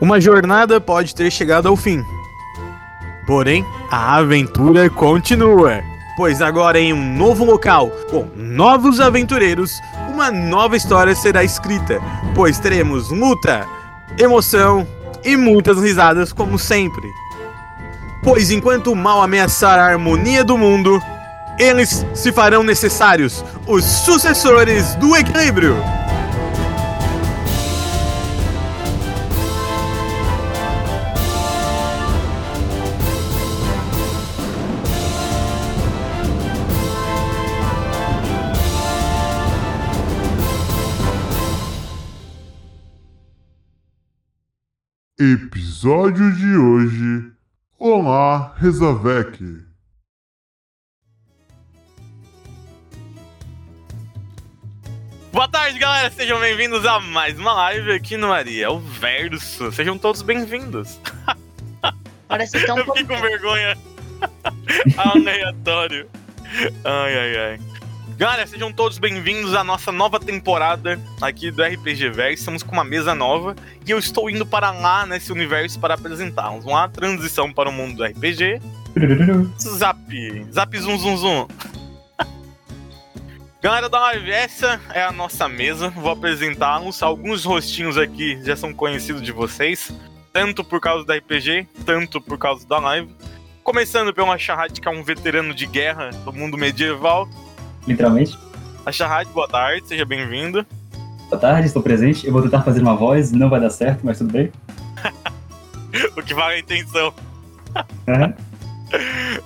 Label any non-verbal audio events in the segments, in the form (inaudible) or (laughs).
Uma jornada pode ter chegado ao fim. Porém, a aventura continua. Pois agora em um novo local, com novos aventureiros, uma nova história será escrita. Pois teremos luta, emoção e muitas risadas como sempre. Pois enquanto o mal ameaçar a harmonia do mundo, eles se farão necessários, os sucessores do equilíbrio. Episódio de hoje. Olá, Rezavec. Boa tarde, galera. Sejam bem-vindos a mais uma live aqui no Maria, o Verso. Sejam todos bem-vindos. Parece (laughs) tão Eu fiquei com vergonha. (laughs) Aleatório. Ai, ai, ai. Galera, sejam todos bem-vindos à nossa nova temporada aqui do RPG Verso. Estamos com uma mesa nova e eu estou indo para lá nesse universo para apresentá-los. Uma transição para o mundo do RPG. Zap. Zap zum zum zum. (laughs) Galera da live, essa é a nossa mesa. Vou apresentá-los. Alguns rostinhos aqui já são conhecidos de vocês, tanto por causa da RPG, tanto por causa da live. Começando pelo Shahad, que é um veterano de guerra do mundo medieval. Literalmente. A Shahad, boa tarde, seja bem-vindo. Boa tarde, estou presente. Eu vou tentar fazer uma voz, não vai dar certo, mas tudo bem. (laughs) o que vale a intenção. Uhum.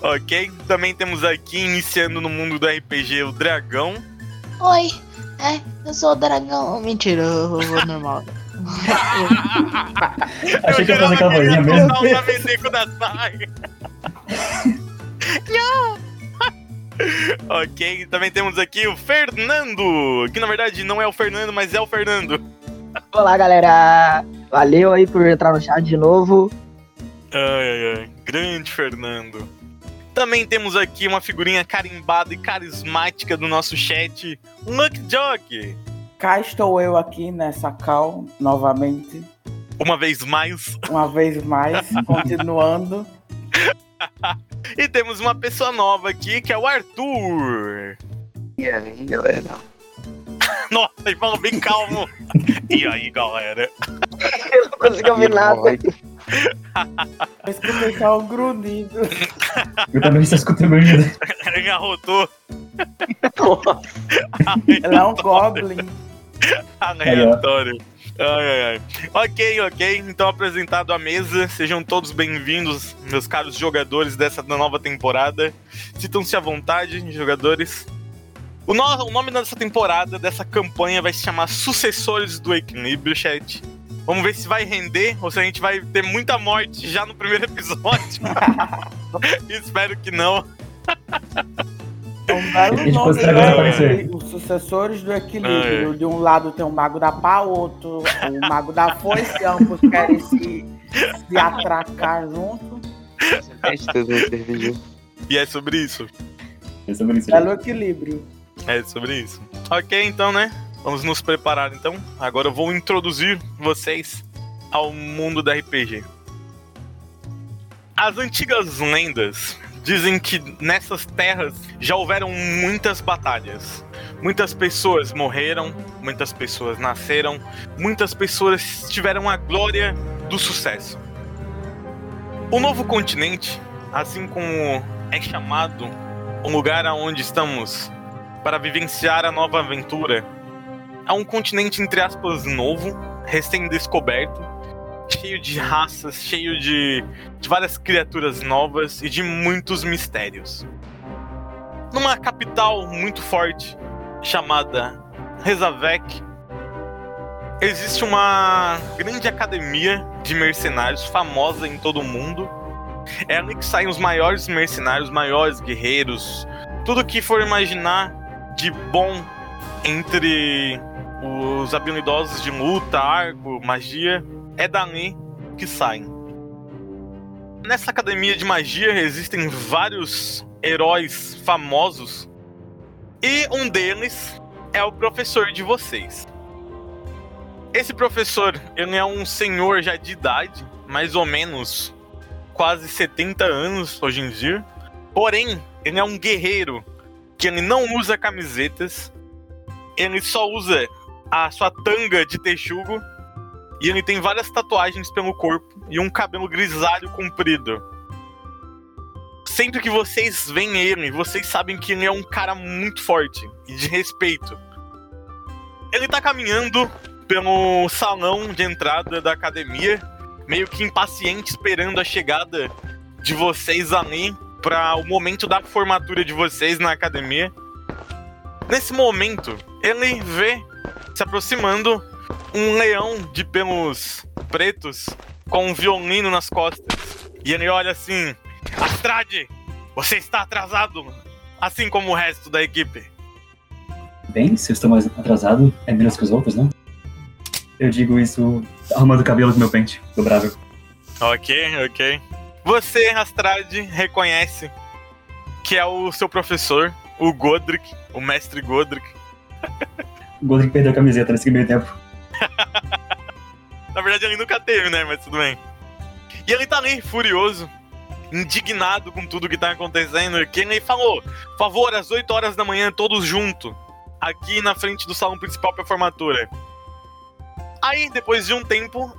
(laughs) ok, também temos aqui, iniciando no mundo do RPG, o Dragão. Oi, é, eu sou o dragão. Mentira, eu vou normal. (laughs) Achei que ia fazer aquela vozinha mesmo. mesmo. da saia. Não! (laughs) ok, também temos aqui o Fernando, que na verdade não é o Fernando, mas é o Fernando. Olá, galera. Valeu aí por entrar no chat de novo. Ai, ai, ai. Grande Fernando. Também temos aqui uma figurinha carimbada e carismática do nosso chat, Luck Jog. Cá estou eu aqui nessa cal novamente. Uma vez mais. Uma vez mais, (laughs) continuando. (laughs) e temos uma pessoa nova aqui, que é o Arthur. E aí, galera? (laughs) Nossa, ele falou bem calmo. e aí, galera? Eu não consegui ouvir nada. Eu escutei só um grunhido. Eu também só escutei grunhido. (laughs) Ele arrotou. Ela é um goblin. Aleatório. Ai, ai, ai. Ok, ok. Então, apresentado à mesa, sejam todos bem-vindos, meus caros jogadores dessa nova temporada. Sintam-se à vontade, jogadores. O, no o nome dessa temporada, dessa campanha, vai se chamar Sucessores do Equilíbrio, chat. Vamos ver se vai render ou se a gente vai ter muita morte já no primeiro episódio. (laughs) Espero que não. (laughs) É um belo nome, né? Os sucessores do equilíbrio. Ah, é. De um lado tem o mago da pá, outro o mago da foice, ambos querem se, se atracar junto. E é sobre isso. É sobre isso. Belo equilíbrio. É sobre isso. Ok, então, né? Vamos nos preparar então. Agora eu vou introduzir vocês ao mundo da RPG. As antigas lendas dizem que nessas terras já houveram muitas batalhas. Muitas pessoas morreram, muitas pessoas nasceram, muitas pessoas tiveram a glória do sucesso. O novo continente, assim como é chamado o lugar aonde estamos para vivenciar a nova aventura, é um continente, entre aspas, novo, recém-descoberto, cheio de raças, cheio de, de várias criaturas novas e de muitos mistérios. Numa capital muito forte chamada Rezavek, existe uma grande academia de mercenários famosa em todo o mundo. É ali que saem os maiores mercenários, maiores guerreiros, tudo que for imaginar de bom entre os habilidosos de luta, arco, magia, é dali que saem. Nessa academia de magia existem vários heróis famosos e um deles é o professor de vocês. Esse professor, ele é um senhor já de idade, mais ou menos quase 70 anos hoje em dia. Porém, ele é um guerreiro que ele não usa camisetas, ele só usa a sua tanga de texugo e ele tem várias tatuagens pelo corpo e um cabelo grisalho comprido. Sempre que vocês veem ele, vocês sabem que ele é um cara muito forte e de respeito. Ele tá caminhando pelo salão de entrada da academia, meio que impaciente esperando a chegada de vocês ali para o momento da formatura de vocês na academia. Nesse momento, ele vê se aproximando um leão de pelos pretos com um violino nas costas. E ele olha assim: Astrade, você está atrasado, assim como o resto da equipe. Bem, se eu estou mais atrasado, é menos que os outros, não? Eu digo isso arrumando o cabelo com meu pente, dobrável. Ok, ok. Você, Astrade, reconhece que é o seu professor, o Godric, o mestre Godric. O Godric perdeu a camiseta nesse meio tempo. (laughs) Na verdade, ele nunca teve, né? Mas tudo bem. E ele tá ali, furioso, indignado com tudo que tá acontecendo. Que ele falou: favor, às 8 horas da manhã, todos juntos, aqui na frente do salão principal pra formatura. Aí, depois de um tempo,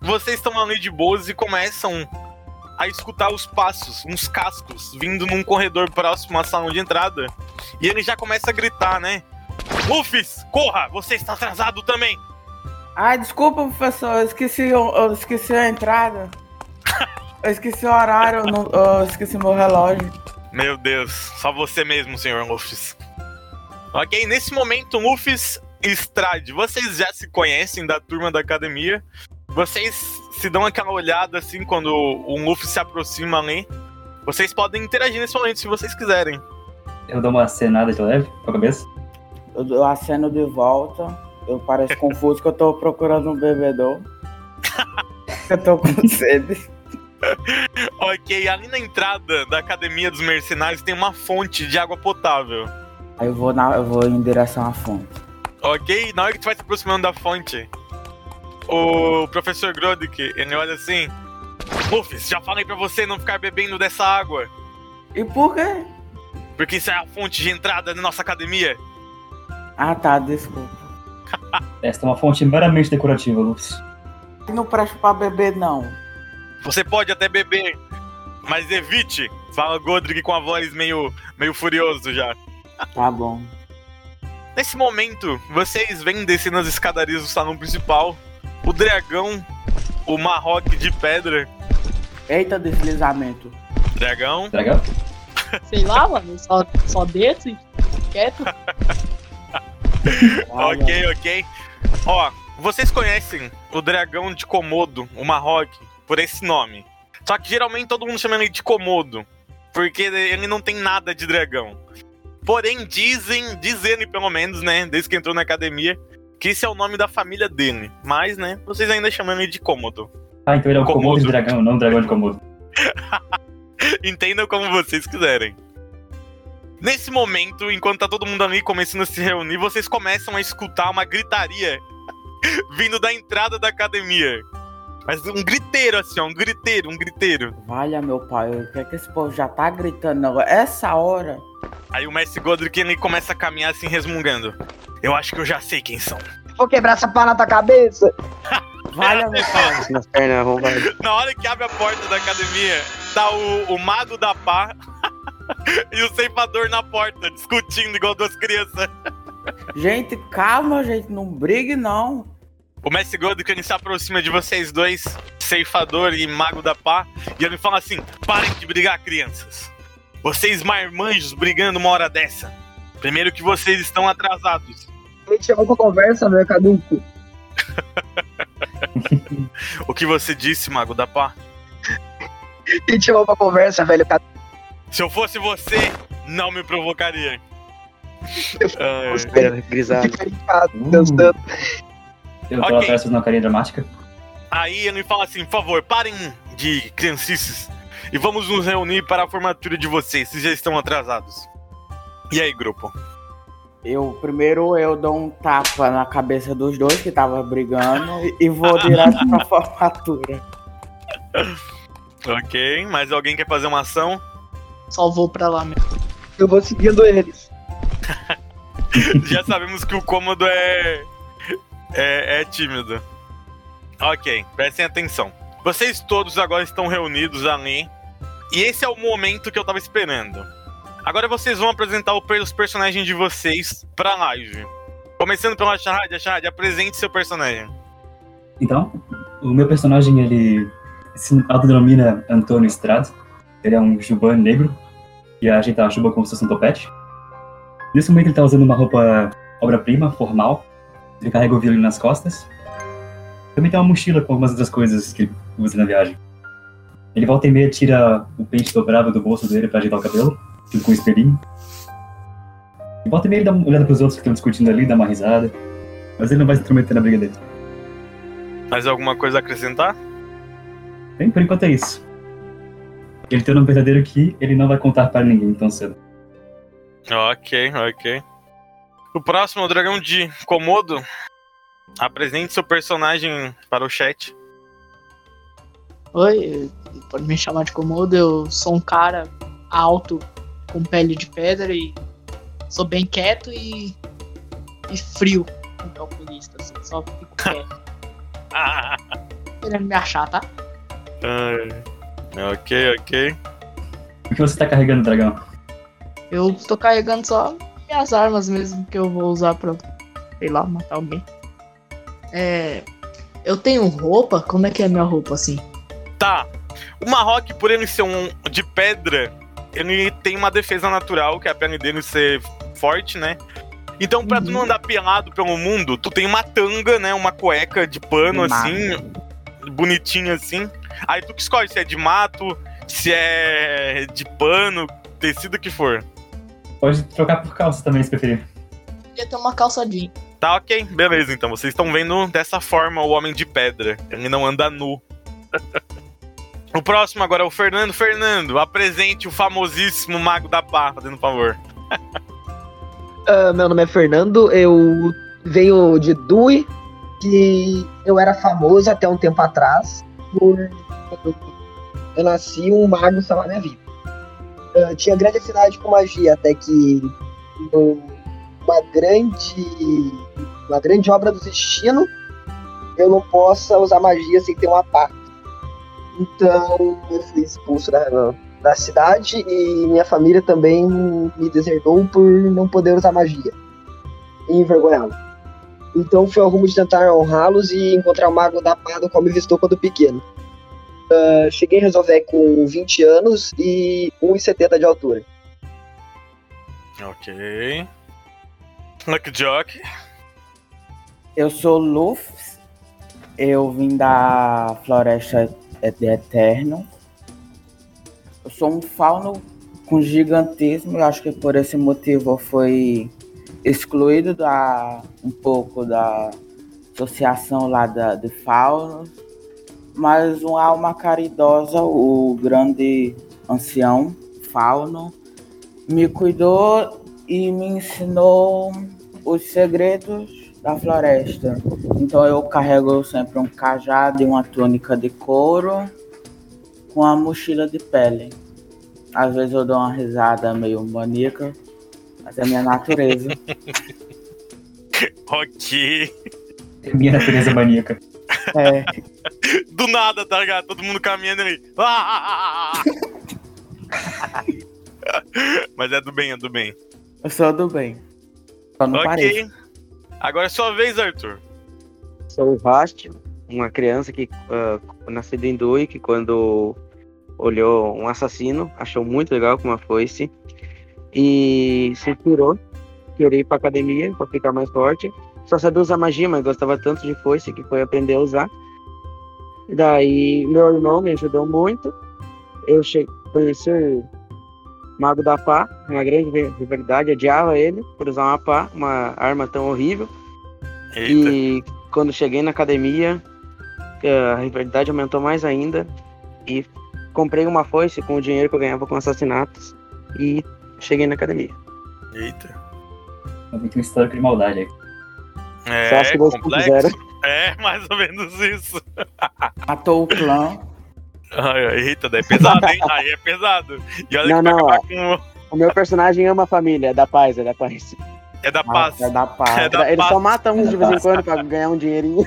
vocês estão ali de boas e começam a escutar os passos, uns cascos, vindo num corredor próximo à salão de entrada. E ele já começa a gritar, né? Rufus, corra! Você está atrasado também! Ai, desculpa, professor, eu esqueci, eu, eu esqueci a entrada. (laughs) Eu esqueci o horário, eu, não, eu esqueci meu relógio. Meu Deus, só você mesmo, senhor Luffy. Ok, nesse momento, Luffy e Strade, vocês já se conhecem da turma da academia. Vocês se dão aquela olhada assim quando um Luffy se aproxima ali. Vocês podem interagir nesse momento se vocês quiserem. Eu dou uma acenada de leve com a cabeça. Eu, eu aceno de volta. Eu pareço confuso que eu tô procurando um bebedor. (laughs) eu tô com sede. ok, ali na entrada da Academia dos Mercenários tem uma fonte de água potável. Aí eu vou, na, eu vou em direção à fonte. Ok, na hora que tu vai se aproximando da fonte, o professor Groddick, ele olha assim: Rufus, já falei pra você não ficar bebendo dessa água. E por quê? Porque isso é a fonte de entrada da nossa academia. Ah tá, desculpa. (laughs) Esta é uma fonte meramente decorativa, Lúcio. Não presta pra beber, não. Você pode até beber, mas evite. Fala Godric com a voz meio, meio furioso já. (laughs) Tá bom. Nesse momento, vocês vêm descendo as escadarias do salão principal. O dragão, o Marroque de pedra. Eita, deslizamento. Dragão. Dragão? Sei lá, mano, só, só desce, quieto. (laughs) ok, ok. Ó, vocês conhecem o dragão de Komodo, o Marroque, por esse nome. Só que geralmente todo mundo chama ele de Komodo, porque ele não tem nada de dragão. Porém, dizem, dizem pelo menos, né, desde que entrou na academia, que esse é o nome da família dele. Mas, né, vocês ainda chamam ele de Komodo. Ah, então ele é o Komodo. Komodo de dragão, não o dragão de Komodo. (laughs) Entendam como vocês quiserem. Nesse momento, enquanto tá todo mundo ali começando a se reunir, vocês começam a escutar uma gritaria (laughs) vindo da entrada da academia. Mas um griteiro, assim, ó, um griteiro, um griteiro. Valha, meu pai, o que é que esse povo já tá gritando agora? Essa hora? Aí o mestre Godric ele começa a caminhar assim, resmungando. Eu acho que eu já sei quem são. Vou quebrar essa pá na tua cabeça. (laughs) Valha, meu pai. Nas pernas arrombadas. Na hora que abre a porta da academia, tá o, o mago da pá (laughs) e o ceifador na porta, discutindo igual duas crianças. Gente, calma, gente, não brigue não. O mestre ele se aproxima de vocês dois, ceifador e mago da pá, e ele fala assim: parem de brigar, crianças. Vocês marmanjos brigando uma hora dessa. Primeiro que vocês estão atrasados. Me chamou pra conversa, meu caduco. (laughs) O que você disse, mago da pá? Me chamou pra conversa, velho. caduco. Se eu fosse você, não me provocaria. Ai, Espera, grisado. Deus santo. Eu tô Ok. atrás fazendo uma carinha dramática. Aí ele fala assim: por favor, parem de criancices e vamos nos reunir para a formatura de vocês, vocês já estão atrasados. E aí, grupo? Eu primeiro eu dou um tapa na cabeça dos dois que tava brigando e vou (laughs) direto pra formatura. Ok, mais alguém quer fazer uma ação? Só vou pra lá mesmo. Eu vou seguindo eles. (laughs) Já sabemos que o cômodo é, é, é tímido. Ok, prestem atenção. Vocês todos agora estão reunidos ali. E esse é o momento que eu tava esperando. Agora vocês vão apresentar os personagens de vocês pra live. Começando pela Shahad, Shahad, apresente seu personagem. Então, o meu personagem, ele se autodenomina Antônio Estrada. Ele é um juban negro e ajeita a juba como se fosse um topete. Nesse momento ele tá usando uma roupa obra-prima, formal. Ele carrega o violino nas costas. Também tem uma mochila com algumas outras coisas que ele usa na viagem. Ele volta e meia tira o pente dobrável do bolso dele pra ajeitar o cabelo, junto com o espelhinho. E volta e meia ele dá uma olhada pros outros que estão discutindo ali, dá uma risada. Mas ele não vai se intrometer na briga dele. Mais alguma coisa a acrescentar? Bem, por enquanto é isso. Ele tem um nome verdadeiro que ele não vai contar para ninguém tão cedo. Ok, ok. O próximo é o dragão de Komodo. Apresente seu personagem para o chat. Oi, pode me chamar de Komodo. Eu sou um cara alto, com pele de pedra e sou bem quieto e, e frio. Um calculista, assim, só fico quieto. (laughs) Querendo me achar, tá? Ai, ok, ok. O que você tá carregando, dragão? Eu tô carregando só minhas armas mesmo que eu vou usar pra, sei lá, matar alguém. É. Eu tenho roupa? Como é que é minha roupa assim? Tá. O Marroque, por ele ser um de pedra, ele tem uma defesa natural, que é a pele dele ser forte, né? Então, pra tu não andar pelado pelo mundo, tu tem uma tanga, né? Uma cueca de pano, De assim, bonitinha assim. Aí tu que escolhe se é de mato, se é de pano, tecido que for. Pode trocar por calça também, se preferir. Podia ter uma calça jeans. Tá, ok, beleza. Então vocês estão vendo dessa forma o Homem de Pedra. Ele não anda nu. (laughs) o próximo agora é o Fernando. Fernando, apresente o famosíssimo Mago da Pá, fazendo favor. (laughs) Ah, meu nome é Fernando, eu venho de Dui, que eu era famoso até um tempo atrás por eu nasci um mago salvar minha vida. Ah, tinha grande afinidade com magia, até que uma grande uma grande obra do destino eu não possa usar magia sem ter uma pá. Então eu fui expulso da, da cidade e minha família também me deserdou por não poder usar magia. E envergonhá-lo. Então fui ao rumo de tentar honrá-los e encontrar o mago da pá do qual me vistou quando pequeno. Ah, cheguei em Resolver com 20 anos e 1,70 de altura. Ok. Lucky Jock. Eu sou Lufs, eu vim da Floresta de Eterno. Eu sou um fauno com gigantismo, eu acho que por esse motivo eu fui excluído da, um pouco da associação lá da, de faunos. Mas uma alma caridosa, o grande ancião fauno, me cuidou e me ensinou os segredos da floresta. Então eu carrego sempre um cajado e uma túnica de couro com a mochila de pele. Às vezes eu dou uma risada meio maníaca, mas é minha natureza. (laughs) Ok. Minha natureza maníaca. É, Do nada, tá ligado? Todo mundo caminhando ali. Ah! (laughs) Mas é do bem, é do bem. eu sou do bem. Só não parece. ok. Agora é sua vez, Arthur. Sou o Vast, uma criança que uh, nascida em Dui, que quando olhou um assassino, achou muito legal com uma foice e se inspirou, queria ir pra academia pra ficar mais forte. Só sabia usar magia, mas gostava tanto de foice que foi aprender a usar. Daí meu irmão me ajudou muito. Eu cheguei, conheci o Mago da Pá, uma grande rivalidade, odiava ele por usar uma pá, uma arma tão horrível. Eita. E quando cheguei na academia, eh, a rivalidade aumentou mais ainda. E comprei uma foice com o dinheiro que eu ganhava com assassinatos. E cheguei na academia. Eita. Também tem um histórico de maldade aí. É, Só se você complexo. É, mais ou menos isso. Matou o clã. Ai, ai, eita, daí é pesado, hein? Aí é pesado. E olha Não, que não, com... O meu personagem ama a família, é da paz, é da paz. É da paz. É da paz. É da Ele paz. só mata uns de vez em quando pra ganhar um dinheirinho.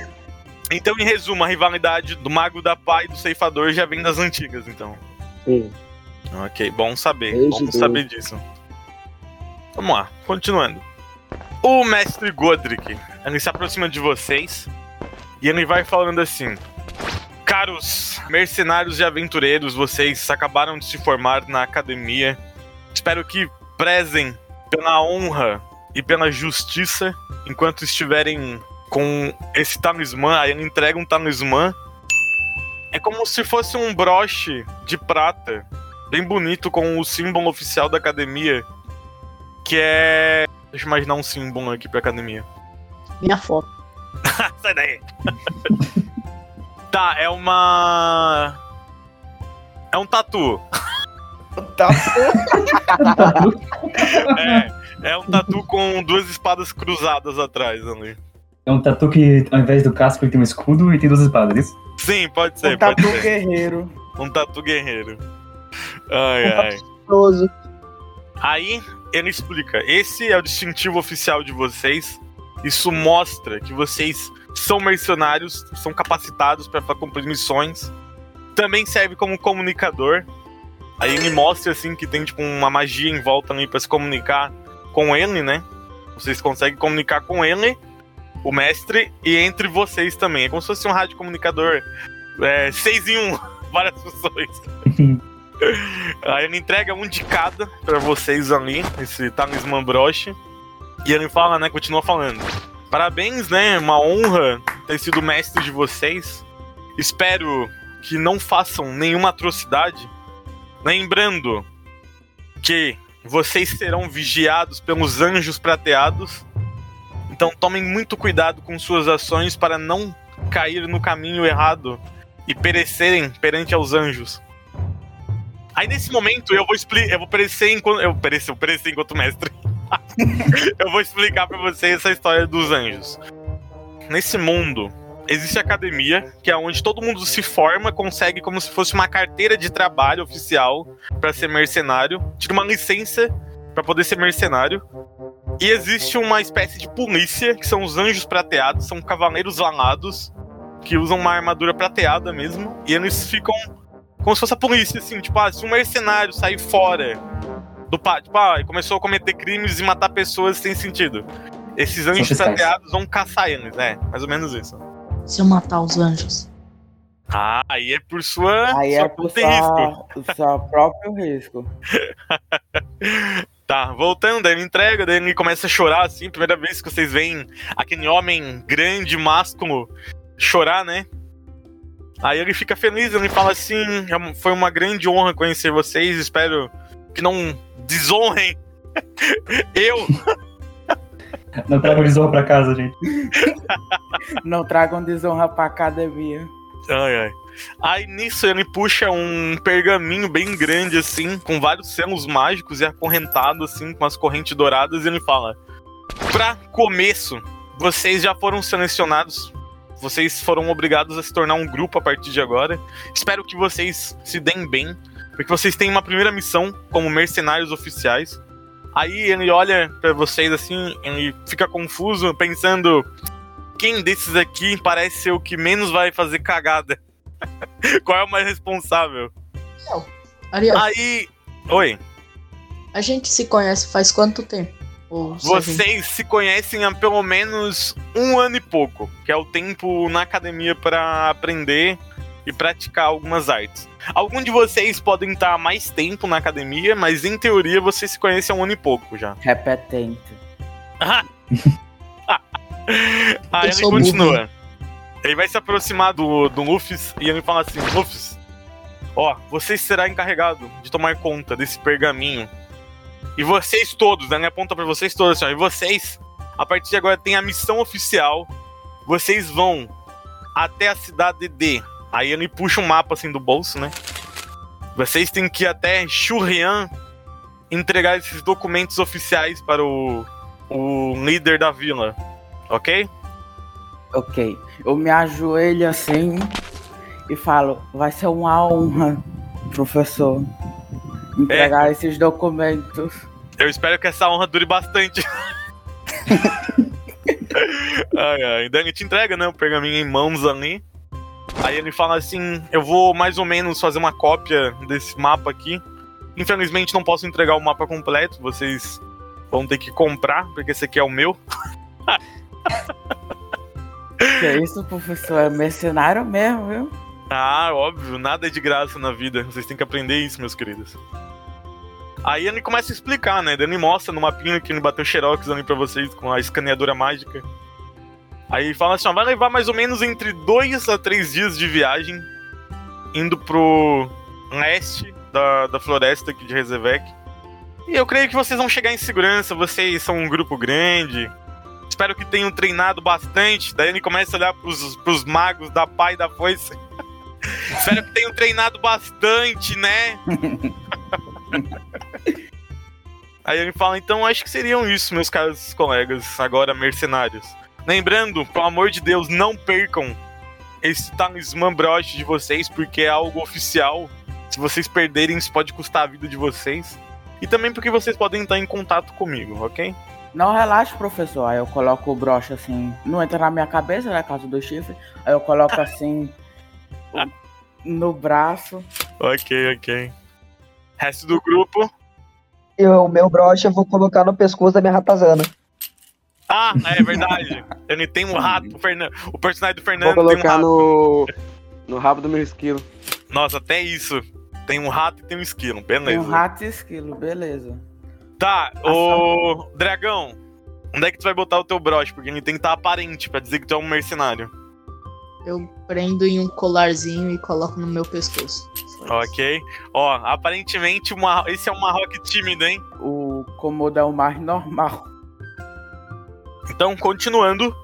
Então, em resumo, a rivalidade do Mago da Pá e do Ceifador já vem das antigas, então. Sim. Ok, bom saber. Bom Deus. saber disso. Vamos lá, continuando. O mestre Godric, ele se aproxima de vocês e ele vai falando assim: Caros mercenários e aventureiros, vocês acabaram de se formar na academia. Espero que prezem pela honra e pela justiça enquanto estiverem com esse talismã. Aí ele entrega um talismã. É como se fosse um broche de prata, bem bonito, com o símbolo oficial da academia, que é. Deixa eu imaginar um símbolo aqui pra academia. Minha foto. (laughs) Sai daí! tá, é uma. É um tatu. Tá (laughs) É, é um tatu com duas espadas cruzadas atrás ali. É um tatu que, ao invés do casco, ele tem um escudo e tem duas espadas, é isso? Sim, pode ser, um pode tatu ser. guerreiro. Um tatu guerreiro. Ai, ai. Gostoso. Aí ele explica: esse é o distintivo oficial de vocês. Isso mostra que vocês são mercenários, são capacitados para cumprir missões. Também serve como comunicador. Aí ele mostra assim que tem tipo uma magia em volta ali para se comunicar com ele, né? Vocês conseguem comunicar com ele, o mestre, e entre vocês também. É como se fosse um rádio comunicador é, seis em um, (laughs) várias funções. Aí ele entrega um de cada pra vocês ali, esse talismã broche. E ele fala, né? Continua falando. Parabéns, né? Uma honra ter sido mestre de vocês. Espero que não façam nenhuma atrocidade. Lembrando que vocês serão vigiados pelos anjos prateados. Então tomem muito cuidado com suas ações para não cair no caminho errado e perecerem perante aos anjos. Aí nesse momento eu vou explicar, eu vou perecer enquanto eu perecer, eu perecer enquanto mestre. (laughs) eu vou explicar pra vocês essa história dos anjos. Nesse mundo existe a academia, que é onde todo mundo se forma, consegue como se fosse uma carteira de trabalho oficial pra ser mercenário, tira uma licença pra poder ser mercenário. E existe uma espécie de polícia, que são os anjos prateados, são cavaleiros alados, que usam uma armadura prateada mesmo, e eles ficam como se fosse a polícia, assim, tipo, ah, se um mercenário sair fora do pátio, tipo, ah, e começou a cometer crimes e matar pessoas sem sentido. Esses anjos prateados vão caçar eles, é, mais ou menos isso. Se eu matar os anjos. Ah, aí é por sua, Aí sua é por risco. sua, o seu próprio risco. (laughs) Tá, voltando, daí ele entrega, daí ele começa a chorar, assim, primeira vez que vocês veem aquele homem grande, másculo, chorar, né? Aí ele fica feliz, ele fala assim, "É foi uma grande honra conhecer vocês, espero que não desonrem (laughs) eu (laughs) Não traga desonra pra casa, gente. (laughs) Não tragam desonra pra academia. Ai, ai. Aí nisso ele puxa um pergaminho bem grande, assim, com vários selos mágicos e acorrentado, assim, com as correntes douradas, e ele fala: Pra começo, vocês já foram selecionados. Vocês foram obrigados a se tornar um grupo a partir de agora. Espero que vocês se deem bem, porque vocês têm uma primeira missão como mercenários oficiais. Aí ele olha pra vocês assim, ele fica confuso, pensando: quem desses aqui parece ser o que menos vai fazer cagada? (laughs) Qual é o mais responsável? Ariel, Aí. Oi. a gente se conhece faz quanto tempo? Ou Vocês se conhecem há pelo menos um ano e pouco, que é o tempo na academia para aprender e praticar algumas artes. Alguns de vocês podem estar há mais tempo na academia, mas em teoria vocês se conhecem há um ano e pouco já. Repetente. (laughs) Aí Eu ele continua. Ele vai se aproximar do, do Luffy e ele fala assim: Luffy, ó, você será encarregado de tomar conta desse pergaminho. E vocês todos, né? Aponta pra vocês todos assim, ó, e vocês, a partir de agora, tem a missão oficial. Vocês vão até a cidade de. Aí ele puxa um mapa assim do bolso, né? Vocês têm que ir até Shurian entregar esses documentos oficiais para o, o líder da vila, ok? Ok. Eu me ajoelho assim e falo: vai ser uma honra, professor, entregar é. esses documentos. Eu espero que essa honra dure bastante. (laughs) ai, ai. Dani te entrega, né? O pergaminho em mãos ali. Aí ele fala assim: Eu vou mais ou menos fazer uma cópia desse mapa aqui. Infelizmente não posso entregar o mapa completo, vocês vão ter que comprar, porque esse aqui é o meu. Que é isso, professor? É mercenário mesmo, viu? Ah, óbvio, nada é de graça na vida. Vocês têm que aprender isso, meus queridos. Aí ele começa a explicar, né? Ele mostra no mapinha que ele bateu xerox ali pra vocês com a escaneadora mágica. Aí fala assim, ó, vai levar mais ou menos entre dois a três dias de viagem indo pro leste da, da floresta aqui de Rezevec. E eu creio que vocês vão chegar em segurança, vocês são um grupo grande, Espero que tenham treinado bastante. Daí ele começa a olhar pros, pros magos da pai da foice. Espero que tenham treinado bastante, né? (laughs) Aí ele fala, então acho que seriam isso, meus caros colegas, agora mercenários. Lembrando, pelo amor de Deus, não percam esse talismã broche de vocês, porque é algo oficial. Se vocês perderem, isso pode custar a vida de vocês. E também porque vocês podem estar em contato comigo, ok? Não relaxe, professor. Aí eu coloco o broche assim. Não entra na minha cabeça, né? Caso do chifre. Aí eu coloco assim. (laughs) no braço. Ok, ok. Resto do grupo. O meu broche eu vou colocar no pescoço da minha ratazana. Ah, é verdade. (laughs) Ele tem um rato, o, Fernando, o personagem do Fernando. Vou colocar um no. no rabo do meu esquilo. Nossa, até isso. Tem um rato e tem um esquilo, beleza. Tem um rato e esquilo, beleza. Tá, o Dragão, onde é que tu vai botar o teu broche? Porque ele tem que estar aparente pra dizer que tu é um mercenário. Eu prendo em um colarzinho e coloco no meu pescoço. Ok. Ó, aparentemente uma... esse é um Marroque tímido, hein? O Komodo é o mais normal. Então, continuando.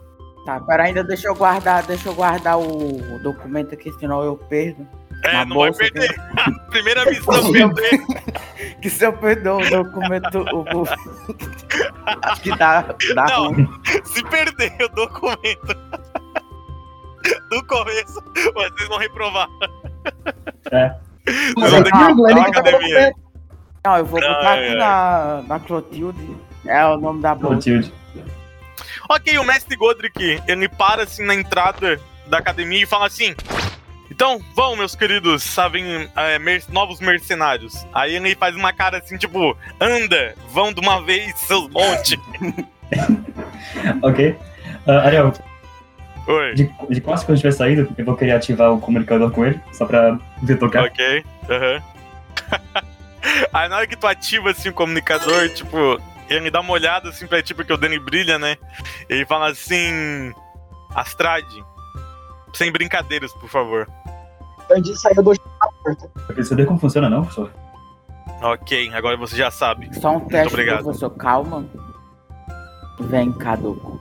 Tá, pera ainda deixa eu guardar, deixa eu guardar o documento aqui, senão eu perdo. É, não vai perder. (laughs) Primeira missão (laughs) perder. que se eu perder o documento. O. (laughs) Acho que dá. dá não, se perder o documento (laughs) do começo, vocês vão reprovar. É. Vocês vão ter que academia. Não, eu vou botar aqui na, na Clotilde. É o nome da bolsa. Clotilde. Ok, o mestre Godric, ele para assim na entrada da academia e fala assim: então, vão, meus queridos, sabem, é, mer novos mercenários. Aí ele faz uma cara assim, tipo, anda, vão de uma vez, seus monte. (laughs) ok. Uh, Ariel. Oi. De, de quase quando estiver saído, eu vou querer ativar o comunicador com ele, só pra ver tocar. Ok, aham. Uhum. (laughs) Aí na hora que tu ativa assim o comunicador, tipo, ele dá uma olhada assim pra ti, porque o Dani brilha, né? Ele fala assim. Astrade, sem brincadeiras, por favor. Andy saiu do porta. Eu queria saber como funciona, não, professor? Ok, agora você já sabe. Só um teste, obrigado. professor. Calma. Vem, caduco.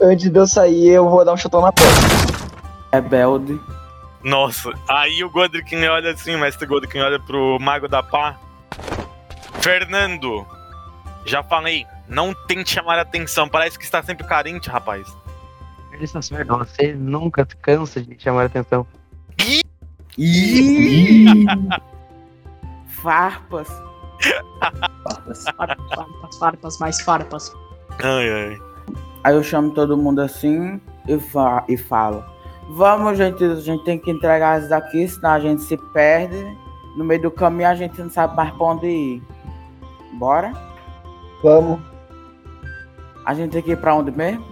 Antes de eu sair, eu vou dar um chutão na porta. Rebelde. Nossa, aí o Godric olha assim, o mestre Godric olha pro Mago da Pá. Fernando, já falei, não tente chamar a atenção, parece que está sempre carente, rapaz. Você nunca cansa de chamar atenção. (laughs) (laughs) farpas. farpas. Farpas, farpas, mais farpas. Ai, ai. Aí eu chamo todo mundo assim e, fa e falo: Vamos, gente, a gente tem que entregar isso daqui, senão a gente se perde. No meio do caminho a gente não sabe mais pra onde ir. Bora? Vamos. A gente tem que ir pra onde mesmo?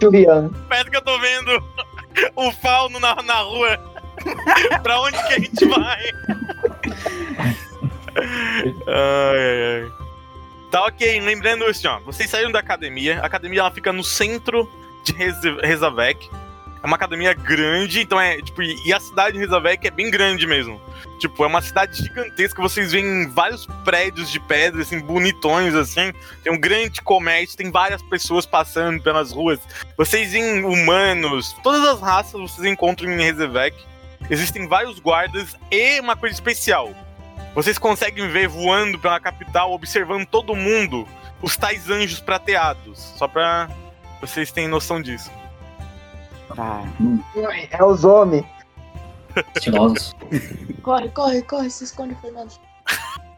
Juliano. Parece que eu tô vendo (laughs) o fauno na, na rua. (laughs) pra onde que a gente vai? (laughs) ai, ai, ai. Tá ok, lembrando assim, ó. Vocês saíram da academia. A academia ela fica no centro de Rezavec. É uma academia grande, então é, tipo, e a cidade de Rezavec é bem grande mesmo. Tipo, é uma cidade gigantesca, vocês veem vários prédios de pedra, assim, bonitões, assim. Tem um grande comércio, tem várias pessoas passando pelas ruas. Vocês veem humanos, todas as raças vocês encontram em Rezevec. Existem vários guardas e uma coisa especial. Vocês conseguem ver voando pela capital, observando todo mundo. os tais anjos prateados. Só pra vocês terem noção disso. Tá. É os homens. Estilosos. (laughs) Corre, corre, corre, se esconde, Fernando.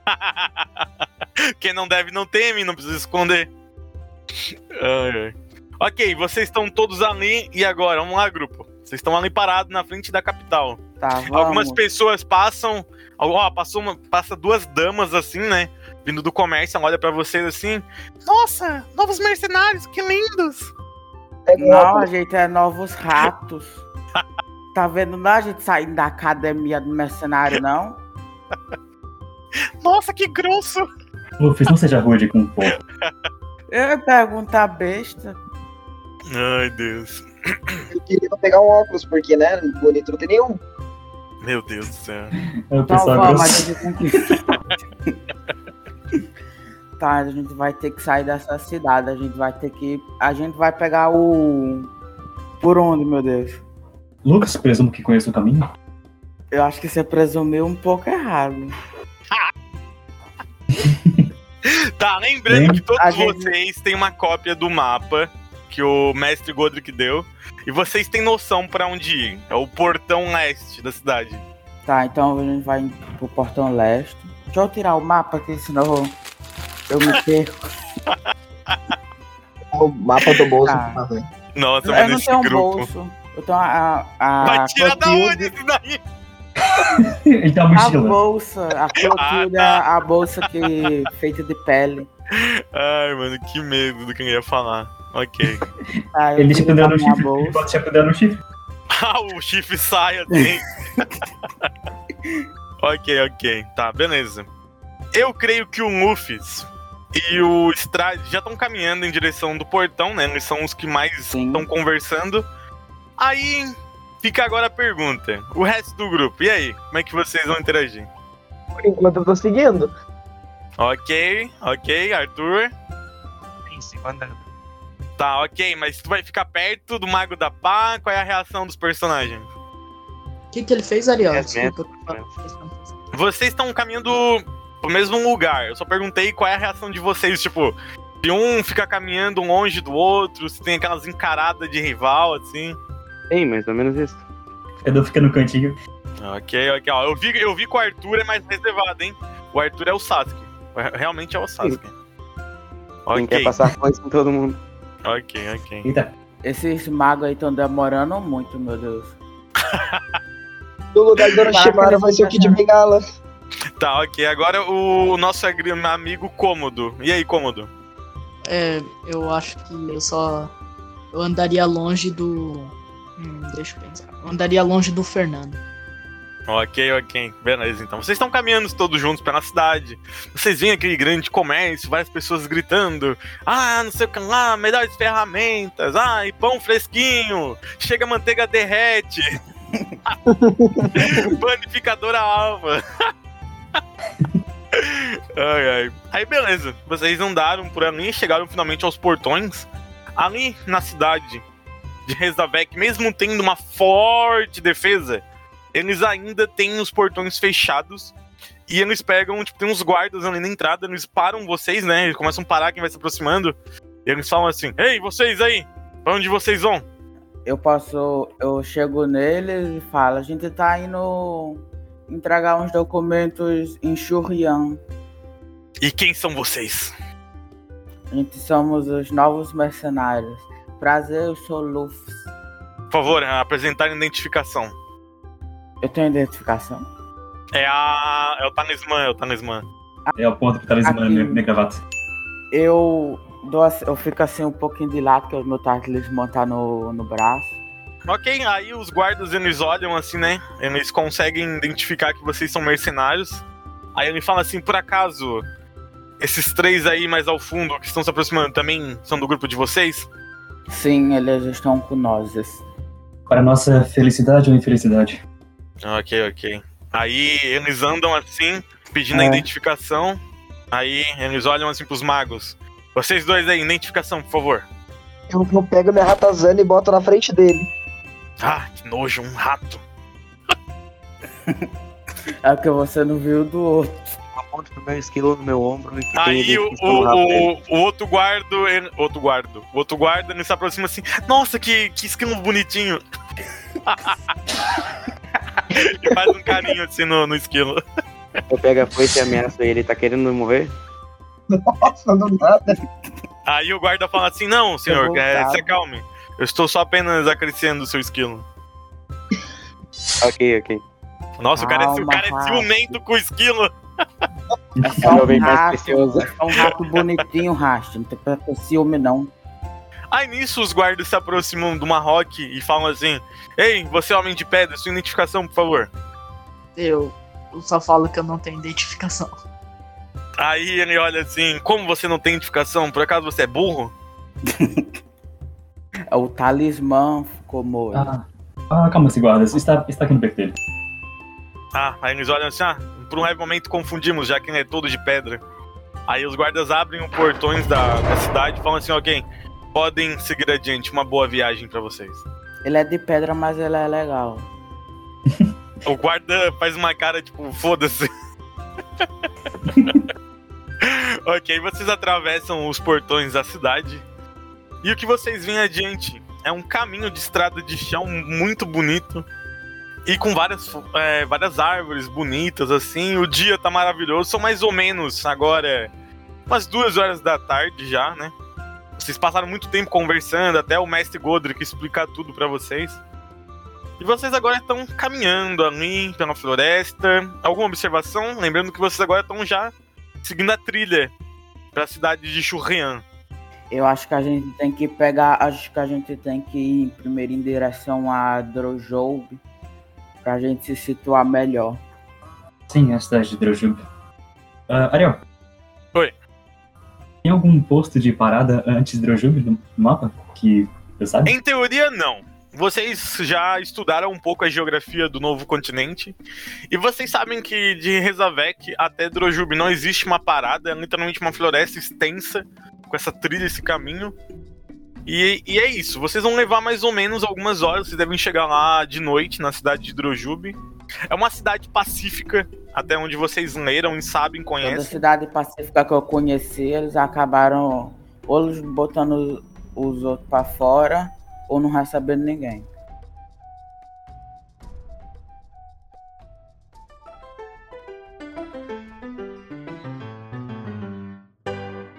(laughs) Quem não deve não teme, não precisa esconder. Ai, ai. Ok, vocês estão todos ali e agora, vamos lá, grupo. Vocês estão ali parados na frente da capital. Tá, vamos. Algumas pessoas passam, ó, passou uma, passa duas damas assim, né? Vindo do comércio, olha pra vocês assim. Nossa, novos mercenários, que lindos! Não, a gente é novos ratos. (laughs) Tá vendo não a gente saindo da academia do mercenário, não? Nossa, que grosso! Luffy, não seja rude com o povo. Eu pergunta besta. Ai, Deus. Eu queria pegar um óculos, porque, né, bonito não tem nenhum. Meu Deus do céu. É o Então pessoal. (laughs) Tá, a gente vai ter que sair dessa cidade. A gente vai ter que. A gente vai pegar o. Por onde, meu Deus? Lucas, presumo que conhece o caminho. Eu acho que você presumiu um pouco errado. (laughs) Tá, lembrando Lembra? que todos A gente- vocês têm uma cópia do mapa que o mestre Godric deu. E vocês têm noção pra onde ir. É o portão leste da cidade. Tá, então a gente vai pro portão leste. Deixa eu tirar o mapa aqui, senão eu me perco. (laughs) O mapa do bolso. Tá. Velho. Nossa, eu mas não tenho um grupo. bolso. Eu tenho a. a, Vai a tirar da onde isso daí? (laughs) Ele uma A bolsa, a Clotilde, (laughs) Ah, tá. a bolsa que feita de pele. Ai, mano, que medo do que eu ia falar. Ok. Tá, (laughs) eu Ele da no minha chifre. Ele bolsa. pode deixar pendurado no chifre. (laughs) Ah, o chifre sai assim. (laughs) ok, ok. Tá, beleza. Eu creio que o Luffy e o Strade já estão caminhando em direção do portão, né? Eles são os que mais Sim. estão conversando. Aí fica agora a pergunta: o resto do grupo, e aí? Como é que vocês vão interagir? Por enquanto eu tô seguindo. Ok, ok, Arthur. Em segunda. Tá, ok, mas tu vai ficar perto do Mago da Pá? Qual é a reação dos personagens? O que, que ele fez, Ariel? É, Desculpa. né? Vocês estão caminhando pro mesmo lugar. Eu só perguntei qual é a reação de vocês, tipo, se um fica caminhando longe do outro, se tem aquelas encaradas de rival, assim. Tem, mais ou menos isso. Cada um fica no cantinho. Ok, ok. Ó, eu, vi, eu vi que o Arthur é mais reservado, hein? O Arthur é o Sasuke. Realmente é o Sasuke. Quem quer passar coisa com todo mundo. Ok, ok. Eita. Esses magos aí estão demorando muito, meu Deus. (laughs) No lugar do Orochimaru vai ser o Kid Bengala. Tá, ok. Agora o nosso amigo Cômodo. E aí, Cômodo? É, eu acho que eu só. Eu andaria longe do. Hum, deixa eu pensar. Eu andaria longe do Fernando. Ok, ok. Beleza, então. Vocês estão caminhando todos juntos pela cidade. Vocês veem aquele grande comércio, várias pessoas gritando. Ah, não sei o que lá, melhores ferramentas. Ai, pão fresquinho. Chega manteiga derrete. (laughs) Panificadora alva. (laughs) ai, ai. Aí, beleza. Vocês andaram por ali e chegaram finalmente aos portões. Ali na cidade de Rezavec, mesmo tendo uma forte defesa, eles ainda têm os portões fechados. E eles pegam, tipo, tem uns guardas ali na entrada, eles param vocês, né? Eles começam a parar quem vai se aproximando. E eles falam assim: Ei, vocês aí! Pra onde vocês vão? Eu posso. Eu chego neles e falo, a gente tá indo entregar uns documentos em Shurian. E quem são vocês? A gente somos os novos mercenários. Prazer, eu sou Luffy. Por favor, apresentar a identificação. Eu tenho identificação. É a. É o talismã, é o talismã. É o ponto que tá talismã Aqui. gravata. Eu dou assim- eu fico assim um pouquinho de lado, que o meu talismã tá no, no braço. Ok, aí os guardas eles olham assim, né? Eles conseguem identificar que vocês são mercenários. Aí ele fala assim: por acaso, esses três aí mais ao fundo que estão se aproximando também são do grupo de vocês? Sim, eles estão com nós. Para nossa felicidade ou infelicidade? Ok, ok. Aí eles andam assim, pedindo a É. identificação. Aí eles olham assim pros magos. Vocês dois aí, identificação, por favor. Eu, eu pego minha ratazana e boto na frente dele. Ah, que nojo, um rato. (laughs) É porque você não viu do outro. aponto pro meu esquilo no meu ombro e Aí o, o, o, o, outro guarda, outro guarda, o outro guarda, ele se aproxima assim, nossa, que, que esquilo bonitinho. (laughs) e faz um carinho assim no, no esquilo. Eu pego a foice e ameaço ele, tá querendo morrer? Nossa, não nada. Aí o guarda fala assim, não, senhor, é, se acalme. Eu estou só apenas acariciando o seu esquilo. ok, ok. Nossa, Calma, o cara, é, o cara é ciumento com o esquilo. É só um rato, é só um rato bonitinho, Rasta. Não tem pra ter ciúme, não. Aí nisso os guardas se aproximam do Marroque e falam assim: Ei, você é homem de pedra, sua identificação, por favor. Eu, só falo que eu não tenho identificação. Aí ele olha assim: Como você não tem identificação? Por acaso você é burro? (laughs) é o talismã, como. Ah, ah calma, se guarda, está, está aqui no peito dele. Ah, aí eles olham assim: Ah, por um leve momento confundimos, já que ele é todo de pedra. Aí os guardas abrem os portões da, da cidade e falam assim: Ok, podem seguir adiante, uma boa viagem para vocês. Ele é de pedra, mas ele é legal. (laughs) o guarda faz uma cara tipo, foda-se. (laughs) ok, vocês atravessam os portões da cidade. E o que vocês veem adiante é um caminho de estrada de chão muito bonito. E com várias, é, várias árvores bonitas, assim. O dia tá maravilhoso. São mais ou menos agora umas duas horas da tarde já, né? Vocês passaram muito tempo conversando, até o mestre Godric explicar tudo para vocês. E vocês agora estão caminhando ali pela floresta. Alguma observação? Lembrando que vocês agora estão já seguindo a trilha para a cidade de Churrian. Eu acho que a gente tem que pegar, acho que a gente tem que ir primeiro em direção a Drojoub para a gente se situar melhor. Sim, a cidade de Drojoub. Uh, Ariel. Tem algum posto de parada antes de Drojoub no mapa que você sabe? Em teoria, não. Vocês já estudaram um pouco a geografia do novo continente e vocês sabem que de Rezavek até Drojub não existe uma parada, é literalmente uma floresta extensa com essa trilha, esse caminho. E, e, é isso, vocês vão levar mais ou menos algumas horas, vocês devem chegar lá de noite na cidade de Drojub. É uma cidade pacífica, até onde vocês leram e sabem, conhecem. Toda cidade pacífica que eu conheci, eles acabaram ou botando os outros para fora ou não recebendo ninguém.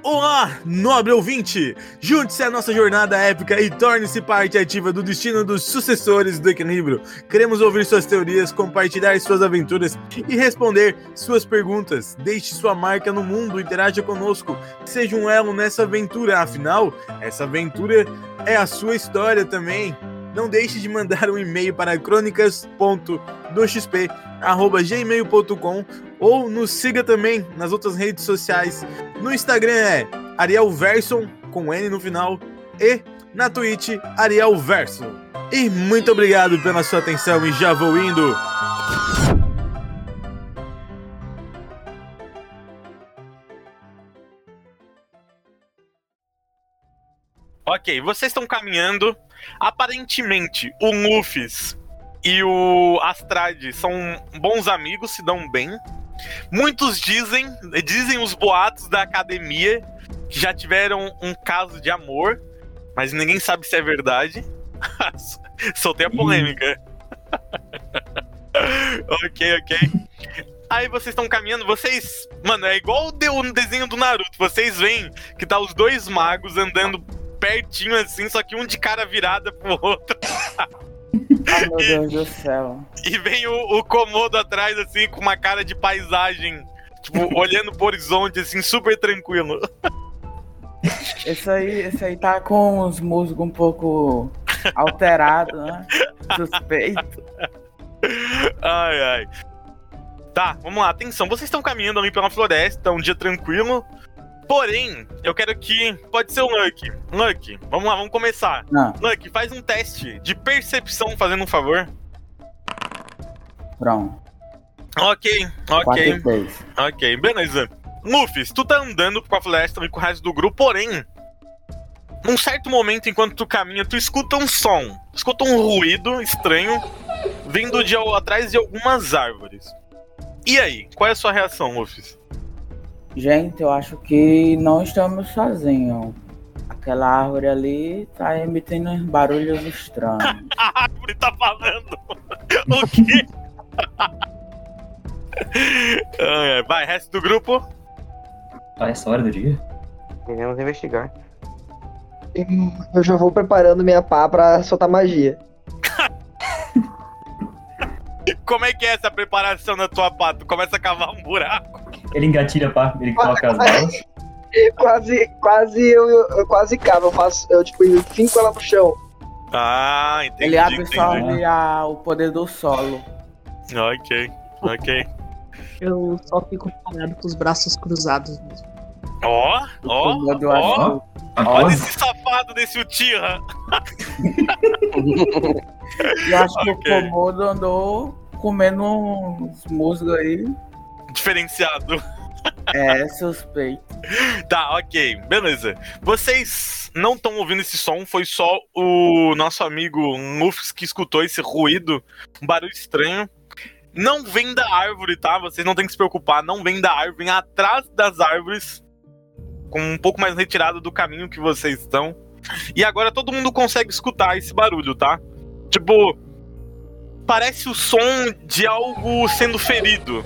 Olá, nobre ouvinte! Junte-se à nossa jornada épica e torne-se parte ativa do destino dos sucessores do equilíbrio. Queremos ouvir suas teorias, compartilhar suas aventuras e responder suas perguntas. Deixe sua marca no mundo, interaja conosco, seja um elo nessa aventura. Afinal, essa aventura é a sua história também. Não deixe de mandar um e-mail para crônicas.doxp.gmail.com ou nos siga também nas outras redes sociais. No Instagram é Ariel Verson, com N no final, e na Twitch, Ariel Verso. E muito obrigado pela sua atenção e já vou indo! Ok, vocês estão caminhando. Aparentemente, o Luffy e o Astrad são bons amigos, se dão bem. Muitos dizem, dizem os boatos da academia que já tiveram um caso de amor, mas ninguém sabe se é verdade. (laughs) Soltei a polêmica. (laughs) ok, ok. Aí vocês estão caminhando, vocês. Mano, é igual o desenho do Naruto. Vocês veem que tá os dois magos andando pertinho assim, só que um de cara virada pro outro. (laughs) Ai, meu Deus do céu. E vem o, o Komodo atrás, assim, com uma cara de paisagem, tipo, (laughs) olhando pro horizonte, assim, super tranquilo. Esse aí, esse aí tá com os musgos um pouco alterados, né? Suspeito. Ai, ai. Tá, vamos lá, atenção. Vocês estão caminhando ali pela floresta, um dia tranquilo. Porém, eu quero que. Pode ser o Lucky. Lucky, vamos lá, vamos começar. Não. Lucky, faz um teste de percepção, fazendo um favor. Pronto. Ok, ok. Ok, beleza. Luffy, tu tá andando com a floresta e com o resto do grupo, porém, num certo momento, enquanto tu caminha, tu escuta um som. Escuta um ruído estranho vindo de atrás de algumas árvores. E aí, qual é a sua reação, Luffy? Gente, eu acho que não estamos sozinhos. Aquela árvore ali tá emitendo barulhos estranhos. (laughs) A árvore tá falando. o quê? (laughs) Vai, resto do grupo. Ah, essa hora do dia? Queremos investigar. Eu já vou preparando minha pá pra soltar magia. Como é que é essa preparação na tua pá? Tu começa a cavar um buraco. Ele engatilha pá, ele coloca as balas. quase, quase eu, eu quase cavo, eu faço, eu tipo, finco ela no chão. Ah, entendi. Ele absorve a, o poder do solo. Ok, ok. Eu só fico parado com os braços cruzados mesmo. Ó, ó, ó. Olha esse safado desse Uchiha. (laughs) Eu acho que okay. o Komodo andou comendo uns musgos aí. Diferenciado. É, suspeito. Tá, ok. Beleza. Vocês não estão ouvindo esse som, foi só o nosso amigo Mufs que escutou esse ruído, um barulho estranho. Não vem da árvore, tá? Vocês não tem que se preocupar, não vem da árvore, vem atrás das árvores, com um pouco mais retirado do caminho que vocês estão. E agora todo mundo consegue escutar esse barulho, tá? Tipo, parece o som de algo sendo ferido.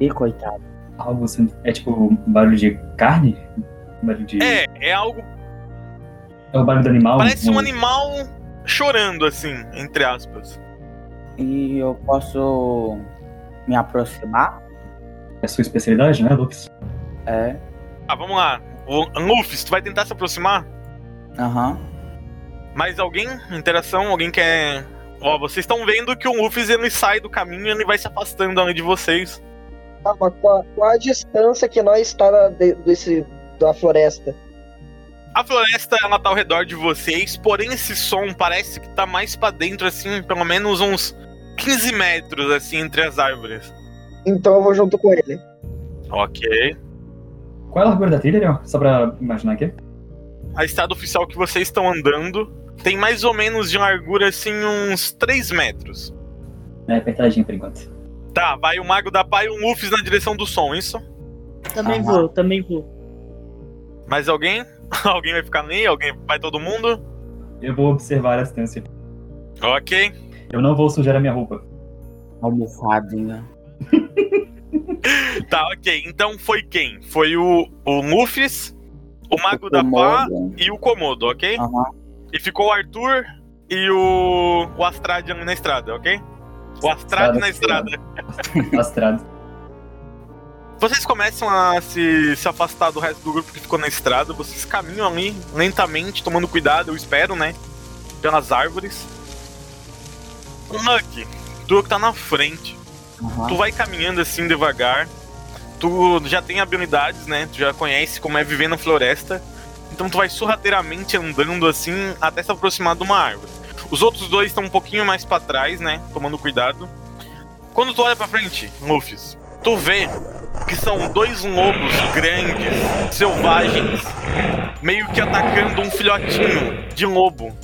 Ih, coitado. Algo sendo. É tipo barulho de carne? Barulho de. É, é algo. É o barulho do animal? Parece um animal chorando, assim, entre aspas. E eu posso me aproximar? É sua especialidade, né, Lucas? É. Ah, vamos lá. O Lufis, tu vai tentar se aproximar? Aham. Uhum. Mais alguém? Interação? Alguém quer. Ó, vocês estão vendo que o Lufis ele sai do caminho e ele vai se afastando ali de vocês. Ah, mas qual, qual a distância que nós está da, desse, da floresta? A floresta ela tá ao redor de vocês, porém esse som parece que tá mais para dentro, assim, pelo menos uns 15 metros, assim, entre as árvores. Então eu vou junto com ele. Ok. Qual é a largura da trilha, Leon? Só pra imaginar aqui. A estrada oficial que vocês estão andando tem mais ou menos de largura, assim, uns 3 metros. É, apertadinho por enquanto. Tá, vai o Mago da Pai e o Mufis na direção do som, isso? Também ah, vou, também vou. Mais alguém? (laughs) alguém vai ficar nem? Alguém vai todo mundo? Eu vou observar a distância. Ok. Eu não vou sujar a minha roupa. Almofadinha. (laughs) tá, ok. Então foi quem? Foi o, o Mufis, o Mago o da Pá e o Komodo, ok? Uhum. E ficou o Arthur e o, o Astradian na estrada, ok? O Astrad na estrada. (laughs) Astrad. Vocês começam a se, se afastar do resto do grupo que ficou na estrada. Vocês caminham ali lentamente, tomando cuidado, eu espero, né? Pelas árvores. O Lucky, tu que tá na frente. Uhum. Tu vai caminhando assim devagar. Tu já tem habilidades, né? Tu já conhece como é viver na floresta. Então tu vai sorrateiramente andando assim até se aproximar de uma árvore. Os outros dois estão um pouquinho mais para trás, né? Tomando cuidado. Quando tu olha para frente, Luffy, tu vê que são dois lobos grandes, selvagens, meio que atacando um filhotinho de lobo.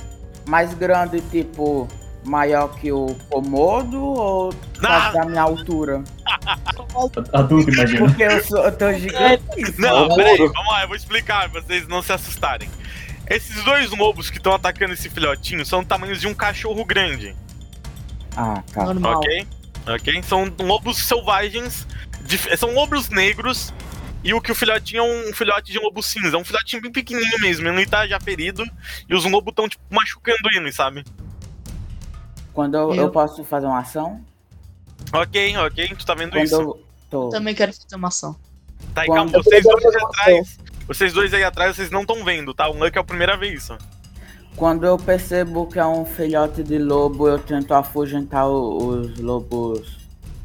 Mais grande, tipo, maior que o Komodo ou ah. da minha altura? Adulto, imagina. Porque eu, sou, eu tô gigante. Não, peraí, vamos lá, eu vou explicar pra vocês não se assustarem. Esses dois lobos que estão atacando esse filhotinho são tamanhos de um cachorro grande. Ah, tá. Normal. Ok? Ok? São lobos selvagens. De, são lobos negros. E o que o filhotinho é um filhote de lobo cinza. É um filhotinho bem pequenininho mesmo. Ele tá já ferido. E os lobos estão, tipo, machucando ele, sabe? Quando eu, eu... eu, posso fazer uma ação? Ok, ok. Tu tá vendo Quando isso? Eu, tô... eu também quero fazer uma ação. Tá, e calma, vocês dois atrás. Vocês dois aí atrás, vocês não estão vendo, tá? O Luck é a primeira vez só. Quando eu percebo que é um filhote de lobo, eu tento afugentar os lobos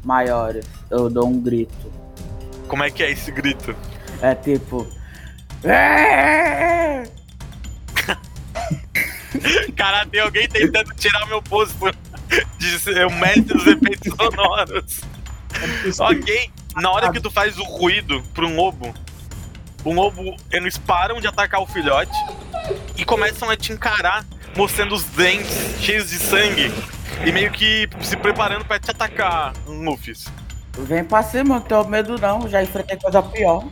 maiores. Eu dou um grito. Como é que é esse grito? É tipo. (laughs) Cara, tem alguém tentando tirar meu posto de ser o mestre dos efeitos (laughs) sonoros. ok, na hora que tu faz o ruído pro lobo, o lobo, eles param de atacar o filhote e começam a te encarar, mostrando os dentes cheios de sangue e meio que se preparando para te atacar, Luffy. Vem pra cima, não tenho medo não, já enfrentei coisa pior.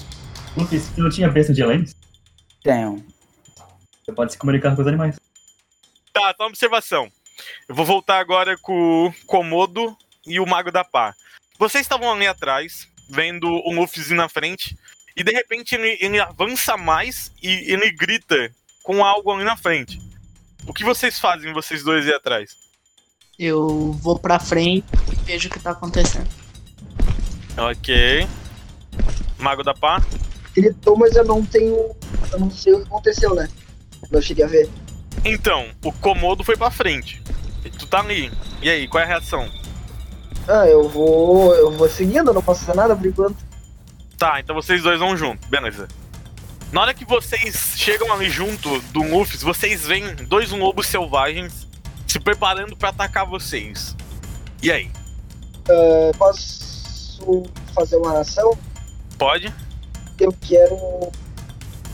Luffy, você não tinha bênção de lentes? Tenho. Você pode se comunicar com os animais. Tá, então observação. Eu vou voltar agora com o Komodo e o Mago da Pá. Vocês estavam ali atrás, vendo o Luffy na frente, e de repente ele, ele avança mais e ele grita com algo ali na frente. O que vocês fazem, vocês dois aí atrás? Eu vou pra frente e vejo o que tá acontecendo. Ok. Mago da Pá? Gritou, mas eu não tenho. Eu não sei o que aconteceu, né? Não cheguei a ver. Então, o Komodo foi pra frente. E tu tá ali. E aí, qual é a reação? Ah, eu vou. Eu vou seguindo, não posso fazer nada por enquanto. Tá, então vocês dois vão junto, beleza. Na hora que vocês chegam ali junto do Luffy, vocês veem dois lobos selvagens se preparando pra atacar vocês. E aí? Ah, posso fazer uma ação? Pode? Eu quero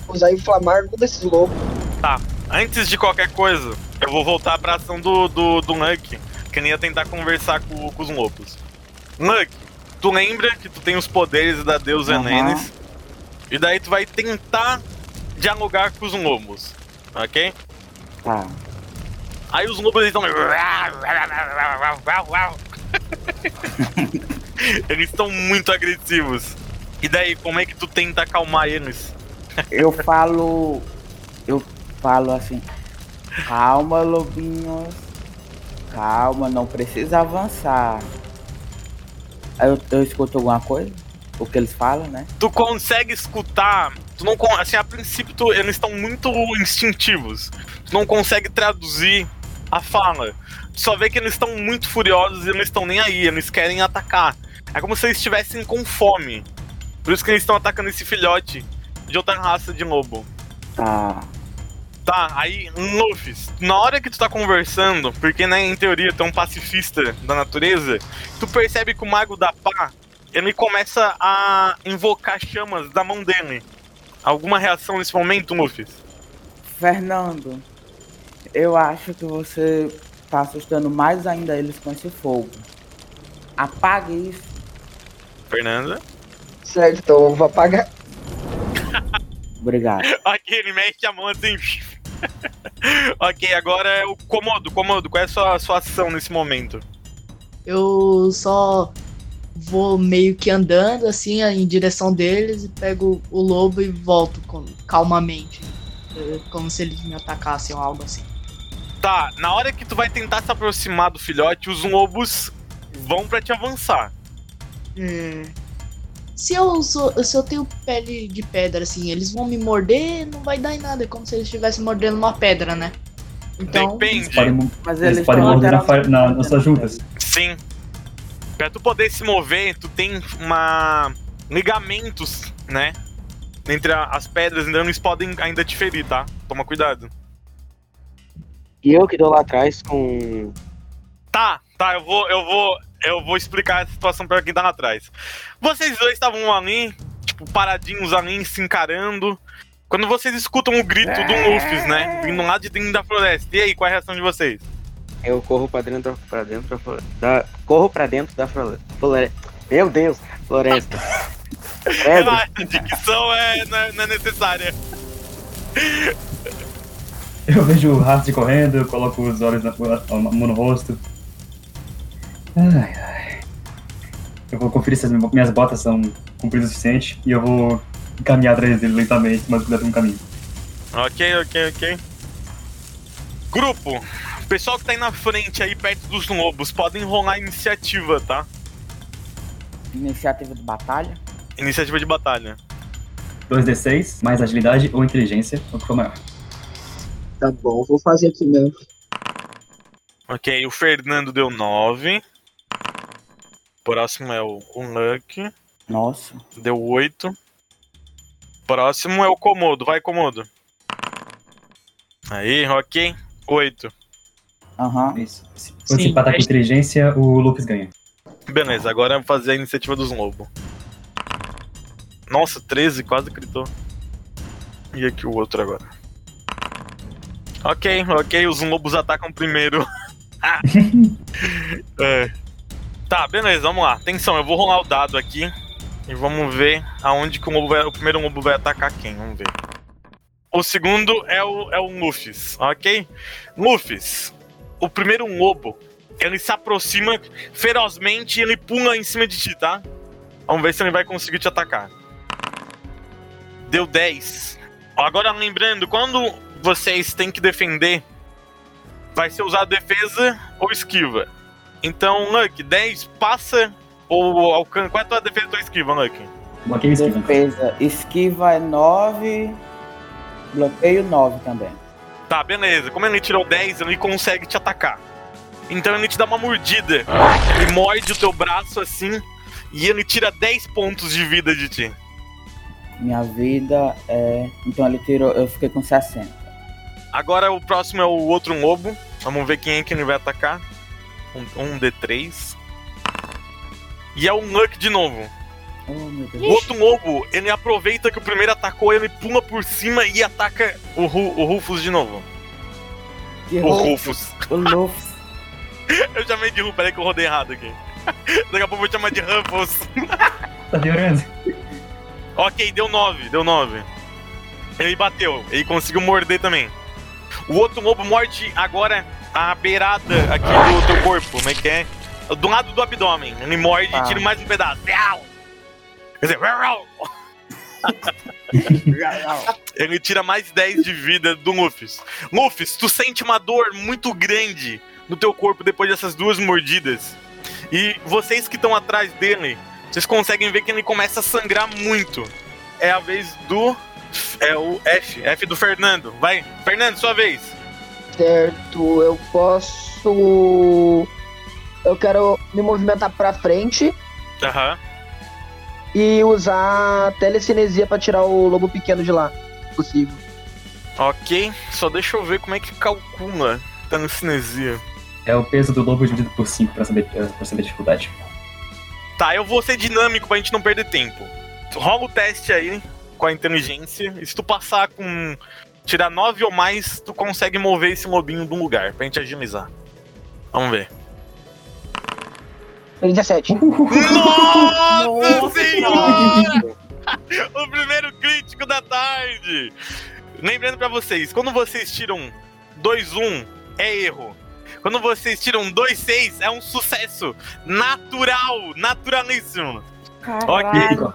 usar inflamar um desses lobos. Tá. Antes de qualquer coisa, eu vou voltar pra ação do, do, do Luck, que nem ia tentar conversar com, com os lobos. Luck, tu lembra que tu tem os poderes da deusa. Nenes? E daí tu vai tentar dialogar com os lobos, ok? Tá. Aí os lobos estão. eles estão (laughs) muito agressivos. E daí, como é que tu tenta acalmar eles? Eu falo. Eu falo assim. Calma, lobinhos. Calma, não precisa avançar. Aí eu, eu escuto alguma coisa? O que eles falam, né? Tu consegue escutar. Tu não assim, a princípio tu- eles estão muito instintivos. Tu não consegue traduzir a fala. Tu só vê que eles estão muito furiosos e eles estão nem aí, eles querem atacar. É como se eles estivessem com fome. Por isso que eles estão atacando esse filhote de outra raça de lobo. Tá. Tá, aí, Luffy, na hora que tu tá conversando, porque né, em teoria tu é um pacifista da natureza, tu percebe que o Mago da Pá, ele começa a invocar chamas da mão dele. Alguma reação nesse momento, Luffy? Fernando, eu acho que você tá assustando mais ainda eles com esse fogo. Apague isso. Fernanda? Certo, então eu vou apagar. Obrigado. (laughs) Ok, ele mexe a mão assim. Ok, agora é o Komodo. Komodo, qual é a sua, sua ação nesse momento? Eu só vou meio que andando assim em direção deles e pego o lobo e volto com- calmamente. É, Como se eles me atacassem ou algo assim. Tá, na hora que tu vai tentar se aproximar do filhote, os lobos vão pra te avançar. É, Se eu, sou, se eu tenho pele de pedra, assim, eles vão me morder, não vai dar em nada. É como se eles estivessem mordendo uma pedra, né? Então, Depende. Podem, Mas eles eles podem morder na, fa- na, nas suas juntas. Sim. Pra tu poder se mover, tu tem uma. ligamentos, né? Entre a- as pedras, então eles podem ainda te ferir, tá? Toma cuidado. E eu que tô lá atrás com. Tá, tá, eu vou, eu vou, eu vou explicar a situação pra quem tá lá atrás. Vocês dois estavam ali, tipo, paradinhos ali, se encarando. Quando vocês escutam o grito do Luffy, né? Vindo lá de dentro da floresta. E aí, qual é a reação de vocês? Eu corro pra dentro, pra dentro da. Corro pra dentro da flore- floresta. Meu Deus, floresta. (laughs) Ah, a dicção é, não é, não é necessária. Eu vejo o Hart correndo, eu coloco os olhos na, a mão no rosto. Ai, ai. Eu vou conferir se as minhas botas são compridas o suficiente e eu vou caminhar atrás dele lentamente, mas cuidado no caminho. Ok, ok, ok. Grupo, o pessoal que tá aí na frente, aí perto dos lobos, podem rolar a iniciativa, tá? Iniciativa de batalha. Iniciativa de batalha. 2d6, mais agilidade ou inteligência, o que for maior. Tá bom, vou fazer aqui mesmo. Ok, o Fernando deu 9. Próximo é o, o Luck, Nossa. deu 8. Próximo é o Komodo, vai Komodo. Aí, ok, 8. Aham. Isso. Se você empatar com teste. inteligência, o Lucas ganha. Beleza, agora eu vou fazer a iniciativa dos lobos. Nossa, 13, quase gritou. E aqui o outro agora. Ok, ok, os lobos atacam primeiro. (laughs) é. Tá, beleza, vamos lá. Atenção, eu vou rolar o dado aqui. E vamos ver aonde que o, lobo vai, o primeiro lobo vai atacar quem. Vamos ver. O segundo é o, é o Luffy, ok? Luffy, o primeiro lobo, ele se aproxima ferozmente e ele pula em cima de ti, tá? Vamos ver se ele vai conseguir te atacar. Deu 10. Agora lembrando, quando vocês têm que defender, vai ser usado defesa ou esquiva. Então, Luck, 10 passa ou alcança. Qual é a tua defesa e tua esquiva, Luck? Bloqueio esquiva. Defesa. Esquiva é 9. Bloqueio 9 também. Tá, beleza. Como ele tirou 10, ele consegue te atacar. Então ele te dá uma mordida. Ele morde o teu braço assim e ele tira 10 pontos de vida de ti. Minha vida é. Então ele tirou. Eu fiquei com 60. Agora o próximo é o outro lobo. Vamos ver quem é que ele vai atacar. Um, um D3. E é o Nuck de novo. Oh. O outro lobo, ele aproveita que o primeiro atacou, ele pula por cima e ataca o, Ru- o Rufus de novo. Que O. Rufus. O (laughs) Luffy. Eu chamei de Rufus, peraí que eu rodei errado aqui. (laughs) Daqui a pouco eu vou te chamar de Rufus. (laughs) Tá piorando. Ok, deu 9, deu 9. Ele bateu, ele conseguiu morder também. O outro lobo morde agora a beirada aqui do teu corpo, como é que é? Do lado do abdômen. Ele morde Ah. e tira mais um pedaço. Quer dizer, (laughs) ele tira mais 10 de vida do Luffy. Luffy, tu sente uma dor muito grande no teu corpo depois dessas duas mordidas. E vocês que estão atrás dele, vocês conseguem ver que ele começa a sangrar muito. É a vez do. É o F. F do Fernando. Vai, Fernando, sua vez. Certo, eu posso. Eu quero me movimentar pra frente Aham. e usar telecinesia pra tirar o lobo pequeno de lá. se Possível. Ok, só deixa eu ver como é que calcula. Tá no cinesia. É o peso do lobo dividido por 5 pra saber, eh, pra saber a dificuldade. Tá, eu vou ser dinâmico pra gente não perder tempo. Rola o teste aí com a inteligência. E se tu passar com. Tirar 9 ou mais, tu consegue mover esse lobinho de um lugar pra gente agilizar. Vamos ver. 17. Nossa senhora! (laughs) o primeiro crítico da tarde! Lembrando pra vocês, quando vocês tiram 2-1, é erro. Quando vocês tiram 2-6, é um sucesso natural, naturalíssimo. Caralho.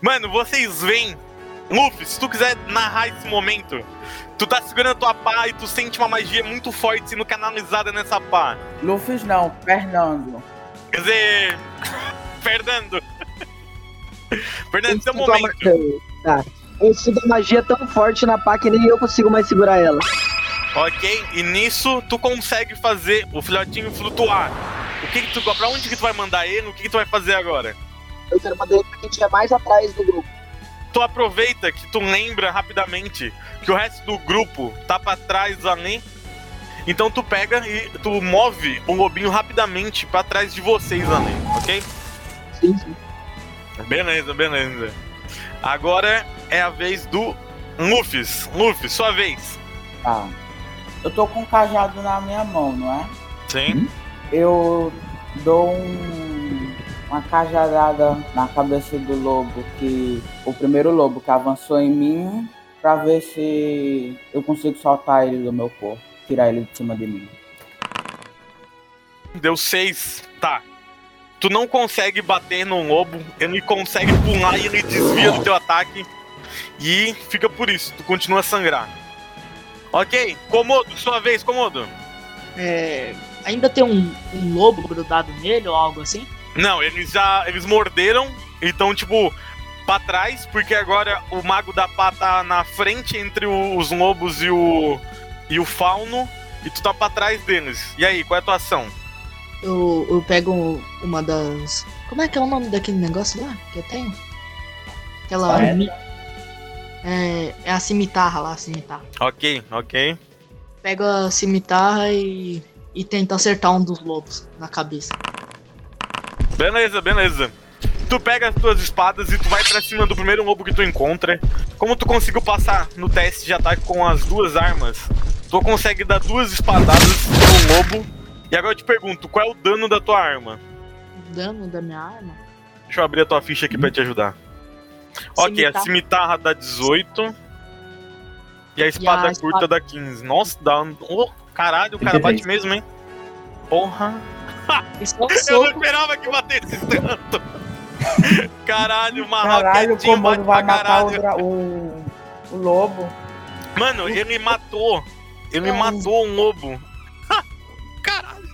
Mano, vocês veem. Luffy, se tu quiser narrar esse momento, tu tá segurando a tua pá e tu sente uma magia muito forte sendo canalizada nessa pá. Luffy não, Fernando. Quer dizer. (laughs) Fernando. (laughs) Fernando, seu a momento. Tá. Eu sinto a magia tão forte na pá que nem eu consigo mais segurar ela. Ok? E nisso tu consegue fazer o filhotinho flutuar. O que, que tu. Pra onde que tu vai mandar ele? O que, que tu vai fazer agora? Eu quero mandar ele pra quem estiver mais atrás do grupo. Tu aproveita que tu lembra rapidamente que o resto do grupo tá pra trás ali. Então tu pega e tu move o lobinho rapidamente pra trás de vocês ali, ok? Sim, sim. Beleza, beleza. Agora é a vez do Luffy. Luffy, sua vez. Tá. Eu tô com um cajado na minha mão, não é? Sim. Eu dou um, uma cajadada na cabeça do lobo que. O primeiro lobo que avançou em mim pra ver se eu consigo soltar ele do meu corpo. Tirar ele de cima de mim. Deu seis. Tá. Tu não consegue bater no lobo, ele consegue pular e ele desvia do teu ataque. E fica por isso, tu continua a sangrar. Ok, Komodo, sua vez, Komodo. É, ainda tem um, um lobo grudado nele ou algo assim? Não, eles já. Eles morderam e estão, tipo, pra trás, porque agora o mago da pá tá na frente entre o- os lobos e o. e o fauno. E tu tá pra trás deles. E aí, qual é a tua ação? Eu, eu pego uma das. Como é que é o nome daquele negócio lá que eu tenho? Aquela. Mi- É, é a cimitarra lá, a cimitarra. Ok, ok. Pego a cimitarra e, e tento acertar um dos lobos na cabeça. Beleza, beleza. Tu pega as tuas espadas e tu vai pra cima do primeiro lobo que tu encontra. Como tu conseguiu passar no teste de ataque com as duas armas, tu consegue dar duas espadadas no lobo. E agora eu te pergunto, qual é o dano da tua arma? dano da minha arma. Deixa eu abrir a tua ficha aqui pra te ajudar. Ok, a Cimitarra. dá 18. E a espada a curta espada- dá 15. Nossa, dá. um- Oh, caralho, o cara 33. bate mesmo, hein? Porra. (laughs) Um Eu não esperava que batesse tanto. (laughs) Caralho, uma Caralho, o comando vai pra matar o, caralho. o, o lobo. Mano, ele matou. Ele matou um lobo. Caralho.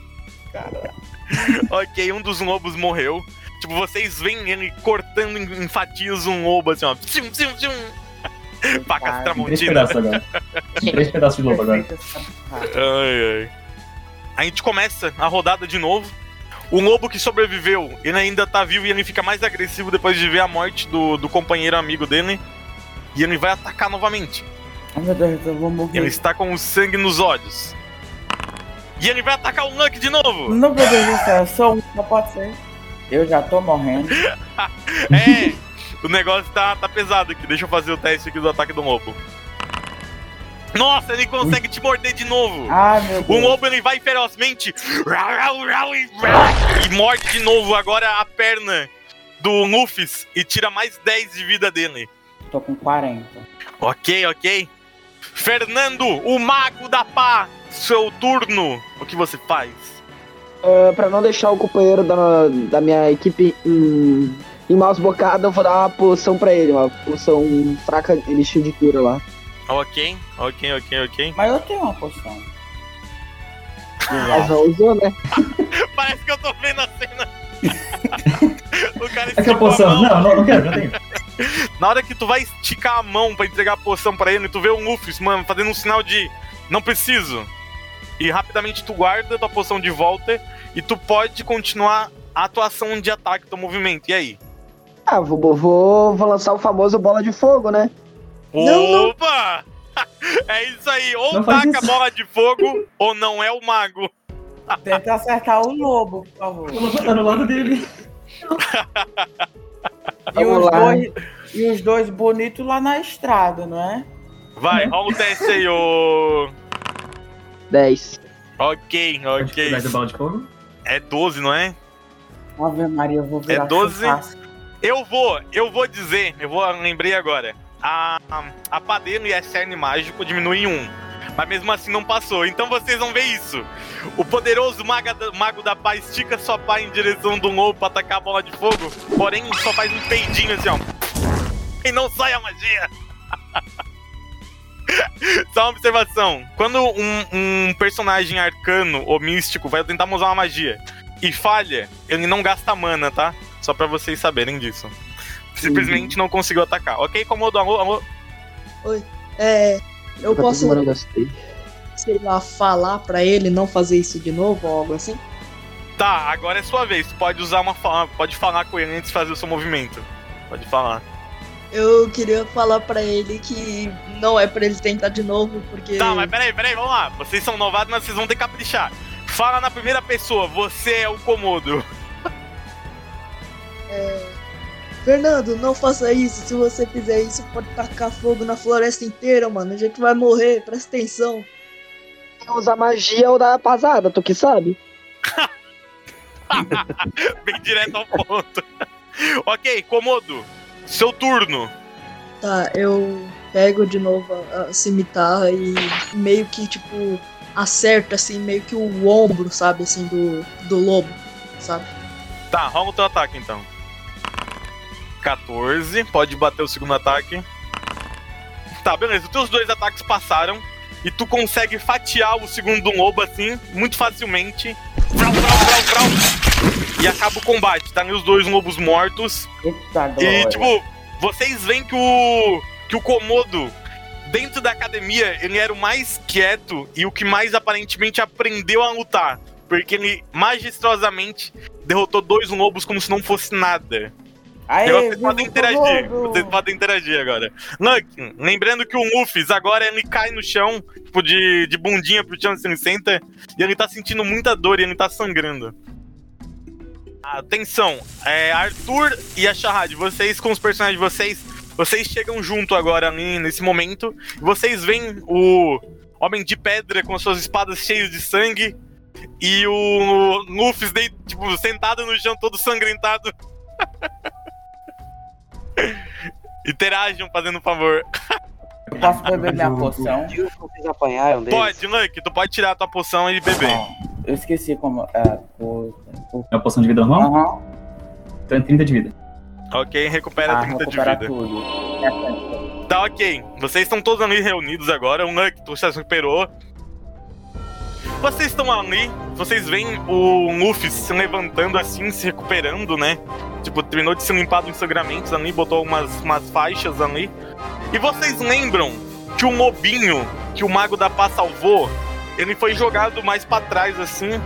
ok, um dos lobos morreu. Tipo, vocês veem ele cortando em, fatias um lobo assim, ó. Tchum, tchum, tchum. Tem três tramontina. pedaços agora. Três pedaços de lobo agora. Ai, ai. A gente começa a rodada de novo. O lobo que sobreviveu, ele ainda tá vivo e ele fica mais agressivo depois de ver a morte do, do companheiro amigo dele. E ele vai atacar novamente. Ai, meu Deus, eu vou Ele morrer. está com o sangue nos olhos. E ele vai atacar o Luck de novo! Não, meu Deus do céu, só um, não pode ser. Eu já tô morrendo. (laughs) É! o negócio tá, tá pesado aqui. Deixa eu fazer o teste aqui do ataque do lobo. Nossa, ele consegue te morder de novo! Ai, meu O Deus. lobo ele vai ferozmente e, morde de novo agora a perna do Luffy e tira mais 10 de vida dele. Tô com 40. Ok, ok. Fernando, o mago da pá, seu turno. O que você faz? Ah, pra não deixar o companheiro da, da minha equipe em, em maus bocados, eu vou dar uma poção pra ele, uma poção fraca, elixir de cura lá. Ok, ok, ok, ok. Mas eu tenho uma poção. Mas não usou, né? (laughs) Parece que eu tô vendo a cena. (laughs) o cara É que a a poção. mão. Não, não, não quero, já tenho. (laughs) Na hora que tu vai esticar a mão pra entregar a poção pra ele, tu vê o Luffy, mano, fazendo um sinal de não preciso. E rapidamente tu guarda tua poção de volta e tu pode continuar a atuação de ataque do movimento. E aí? Ah, vou, vou, vou lançar o famoso bola de fogo, né? Não, não. Opa! (laughs) É isso aí, ou Não taca a bola de fogo, ou não é o mago. Tenta acertar o lobo, por favor. O lobo tá no lado dele. E os, dois, e os dois bonitos lá na estrada, não é? Vai, rola o teste aí, ô. 10. Ok, ok. dificuldade da bala de fogo. É 12, não é? Ave Maria, eu vou virar É 12? churrasco. Eu vou, eu vou dizer, eu vou, lembrei agora. A, a e a cerne mágico diminui em 1. Mas mesmo assim não passou. Então vocês vão ver isso. O poderoso maga mago da paz estica sua pá em direção do lobo pra atacar a bola de fogo. Porém, só faz um peidinho assim, ó. E não sai a magia. (laughs) Só uma observação. Quando um, um personagem arcano ou místico vai tentar usar uma magia e falha, ele não gasta mana, tá? Só pra vocês saberem disso. Simplesmente não conseguiu atacar. Ok, Komodo, alô, alô. É. Eu Tá posso, gostei. sei lá, falar pra ele não fazer isso de novo ou algo assim? Tá, agora é sua vez. Tu pode usar uma fala, pode falar com ele antes de fazer o seu movimento. Pode falar. Eu queria falar pra ele que não é pra ele tentar de novo, porque. Tá, mas peraí, peraí, vamos lá. Vocês são novatos, mas vocês vão ter que caprichar. Fala na primeira pessoa, você é o Komodo. (laughs) Fernando, não faça isso. Se você fizer isso, pode tacar fogo na floresta inteira, mano. A gente vai morrer, presta atenção. Usar magia ou dar pasada, tu que sabe? (laughs) Bem direto ao ponto. ok, Komodo, seu turno. Tá, eu pego de novo a, a cimitarra e meio que, tipo, acerto, assim, meio que o ombro, sabe, assim, do, do lobo, sabe? Tá, rola o teu ataque então. 14, pode bater o segundo ataque. Tá, beleza. Os teus dois ataques passaram e tu consegue fatiar o segundo lobo assim, muito facilmente. E acaba o combate, tá? Os dois lobos mortos. Eita, E, glória. tipo, vocês veem que o. que o Komodo, dentro da academia, ele era o mais quieto e o que mais aparentemente aprendeu a lutar. Porque ele magistrosamente derrotou dois lobos como se não fosse nada. Aê, vocês podem interagir. Vocês podem interagir agora. Luck, lembrando que o Luffy agora ele cai no chão, tipo, de, de bundinha pro chão, ele senta, e ele tá sentindo muita dor e ele tá sangrando. Atenção, é, Arthur e a Shahad, vocês com os personagens de vocês, vocês chegam junto agora ali nesse momento. Vocês veem o Homem de Pedra com suas espadas cheias de sangue e o Luffy tipo, sentado no chão, todo sangrentado. (laughs) Interajam, fazendo um favor. Eu posso beber minha poção? Vocês apanharam deles? Pode, Luke, tu pode tirar a tua poção e beber. Eu esqueci como. É, por, por... É uma poção de vida normal? Aham. Então é 30 de vida. Ok, recupera Ah, 30 de vida. tudo. É, Tá ok. Vocês estão todos ali reunidos agora. O Nuck, tu já se recuperou. Vocês estão ali, vocês veem o Luffy se levantando assim, se recuperando, né? Tipo, terminou de se limpar dos sangramentos ali, botou umas, umas faixas ali. E vocês lembram que o mobinho que o Mago da Paz salvou, ele foi jogado mais pra trás assim.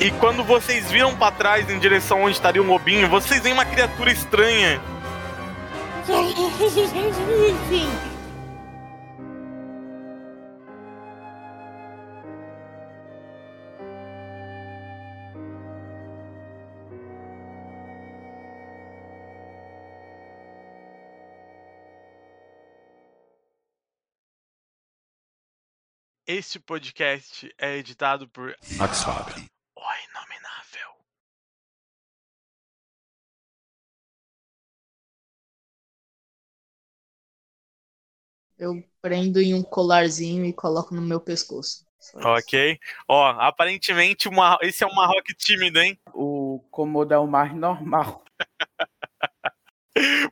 E quando vocês viram pra trás em direção onde estaria o mobinho, vocês veem uma criatura estranha (laughs) Sim. Este podcast é editado por Axfab. O Inominável. Eu prendo em um colarzinho e coloco no meu pescoço. Ok. Ó, aparentemente uma... esse é um Marroque tímido, hein? o Komodo é o mais normal. (laughs)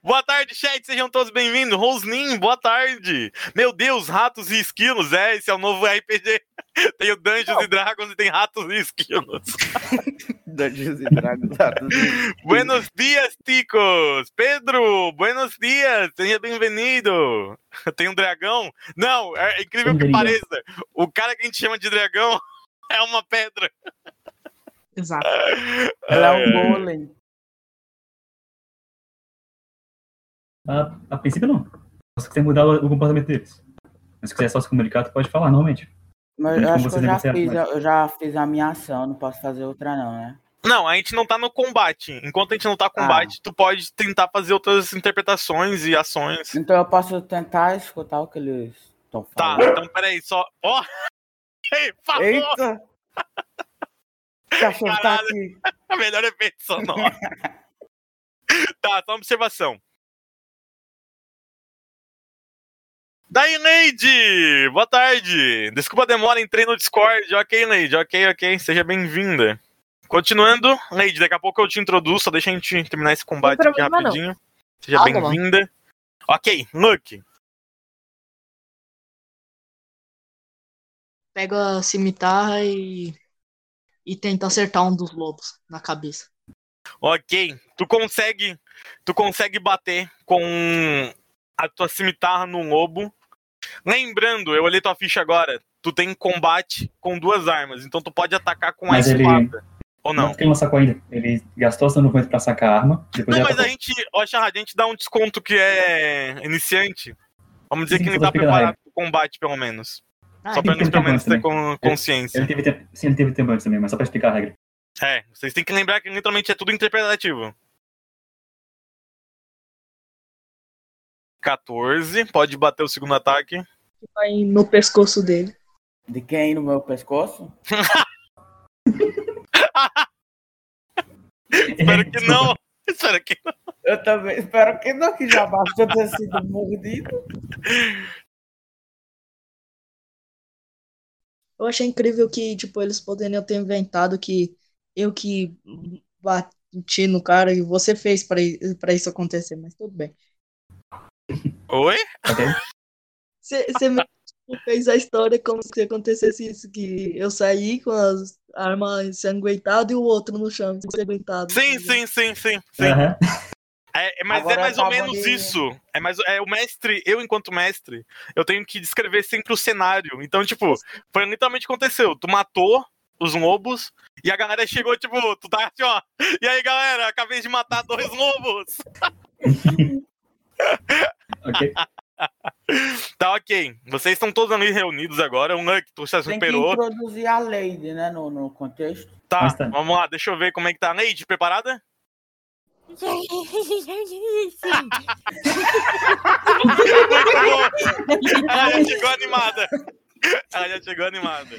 Boa tarde, chat. Sejam todos bem-vindos. Rosnin, boa tarde. Meu Deus, ratos e esquilos. É, esse é o novo RPG. (laughs) Tem o Dungeons e Dragons e tem ratos e esquilos. (laughs) Dungeons e Dragons. ratos e- Buenos dias, ticos. Pedro, buenos dias. Seja bem-vindo. (laughs) Tem um dragão? Não, é incrível que pareça. O cara que a gente chama de dragão é uma pedra. Exato. Ela é um golem. A, a princípio não. Se quiser mudar o, o comportamento deles. Mas se quiser só se comunicar, tu pode falar normalmente. Mas eu acho que eu já, fiz, eu já fiz a minha ação, não posso fazer outra não, né? Não, a gente não tá no combate. Enquanto a gente não tá no combate, tu pode tentar fazer outras interpretações e ações. Então eu posso tentar escutar o que eles estão Tá, falando. então peraí, só. Ó! (laughs) Ei, por favor! Eita! O cachorro tá Caralho. aqui. (laughs) A melhor efeito sonoro. (laughs) tá, só uma observação. Daí, Neide! Boa tarde! Desculpa a demora, entrei no Discord. Ok, Neide, ok, ok. Seja bem-vinda. Continuando, Neide, daqui a pouco eu te introduzo, só deixa a gente terminar esse combate aqui problema, não. rapidinho. Seja Ah, tá bem-vinda. Ok, Luke. Pego a cimitarra e. E tento acertar um dos lobos na cabeça. Ok, tu consegue, tu consegue bater com a tua cimitarra no lobo. Lembrando, eu olhei tua ficha agora, tu tem combate com duas armas, então tu pode atacar com Mas a ele- espada. Ou Não não? porque ele não sacou ainda. Ele gastou a no momento pra sacar a arma. Depois Não, ele mas a atacou. gente, ó, Charrad, a gente dá um desconto que é iniciante. Vamos dizer Sim, que ele tá preparado pro combate, pelo menos. Ah, Só pra que pelo ter menos, ter con- consciência. Ele teve tempo, sim, ele teve tempo antes também, mas só pra explicar a regra. É, vocês têm que lembrar que literalmente é tudo interpretativo. 14, pode bater o segundo ataque. vai no pescoço dele. De quem no meu pescoço? (laughs) Espero que não. Espero que não. Eu também espero que não, que já bastou ter sido mordido. Eu achei incrível que, tipo, eles poderiam ter inventado que eu que bati no cara e você fez pra isso acontecer, mas tudo bem. Oi? Você fez a história como se acontecesse isso, que eu saí com as armas ensanguentadas e o outro no chão ensanguentado. Sim, sim, sim, sim. sim. Aham. É, é- mas Agora é mais ou tava menos ali- isso. É mais é o mestre, eu enquanto mestre, eu tenho que descrever sempre o cenário. Então, tipo, foi literalmente o que aconteceu. Tu matou os lobos e a galera chegou, tipo, tu tá assim, ó. E aí, galera, acabei de matar dois lobos. (laughs) Ok. (laughs) Tá ok. Vocês estão todos ali reunidos agora. O Nuck, tu já Tem que superou. introduzir a Lady, né, no, no contexto. Tá, tá. vamos lá, deixa eu ver como é que tá. Neide, preparada? Sim. (laughs) Ela já chegou animada. Ela já chegou animada.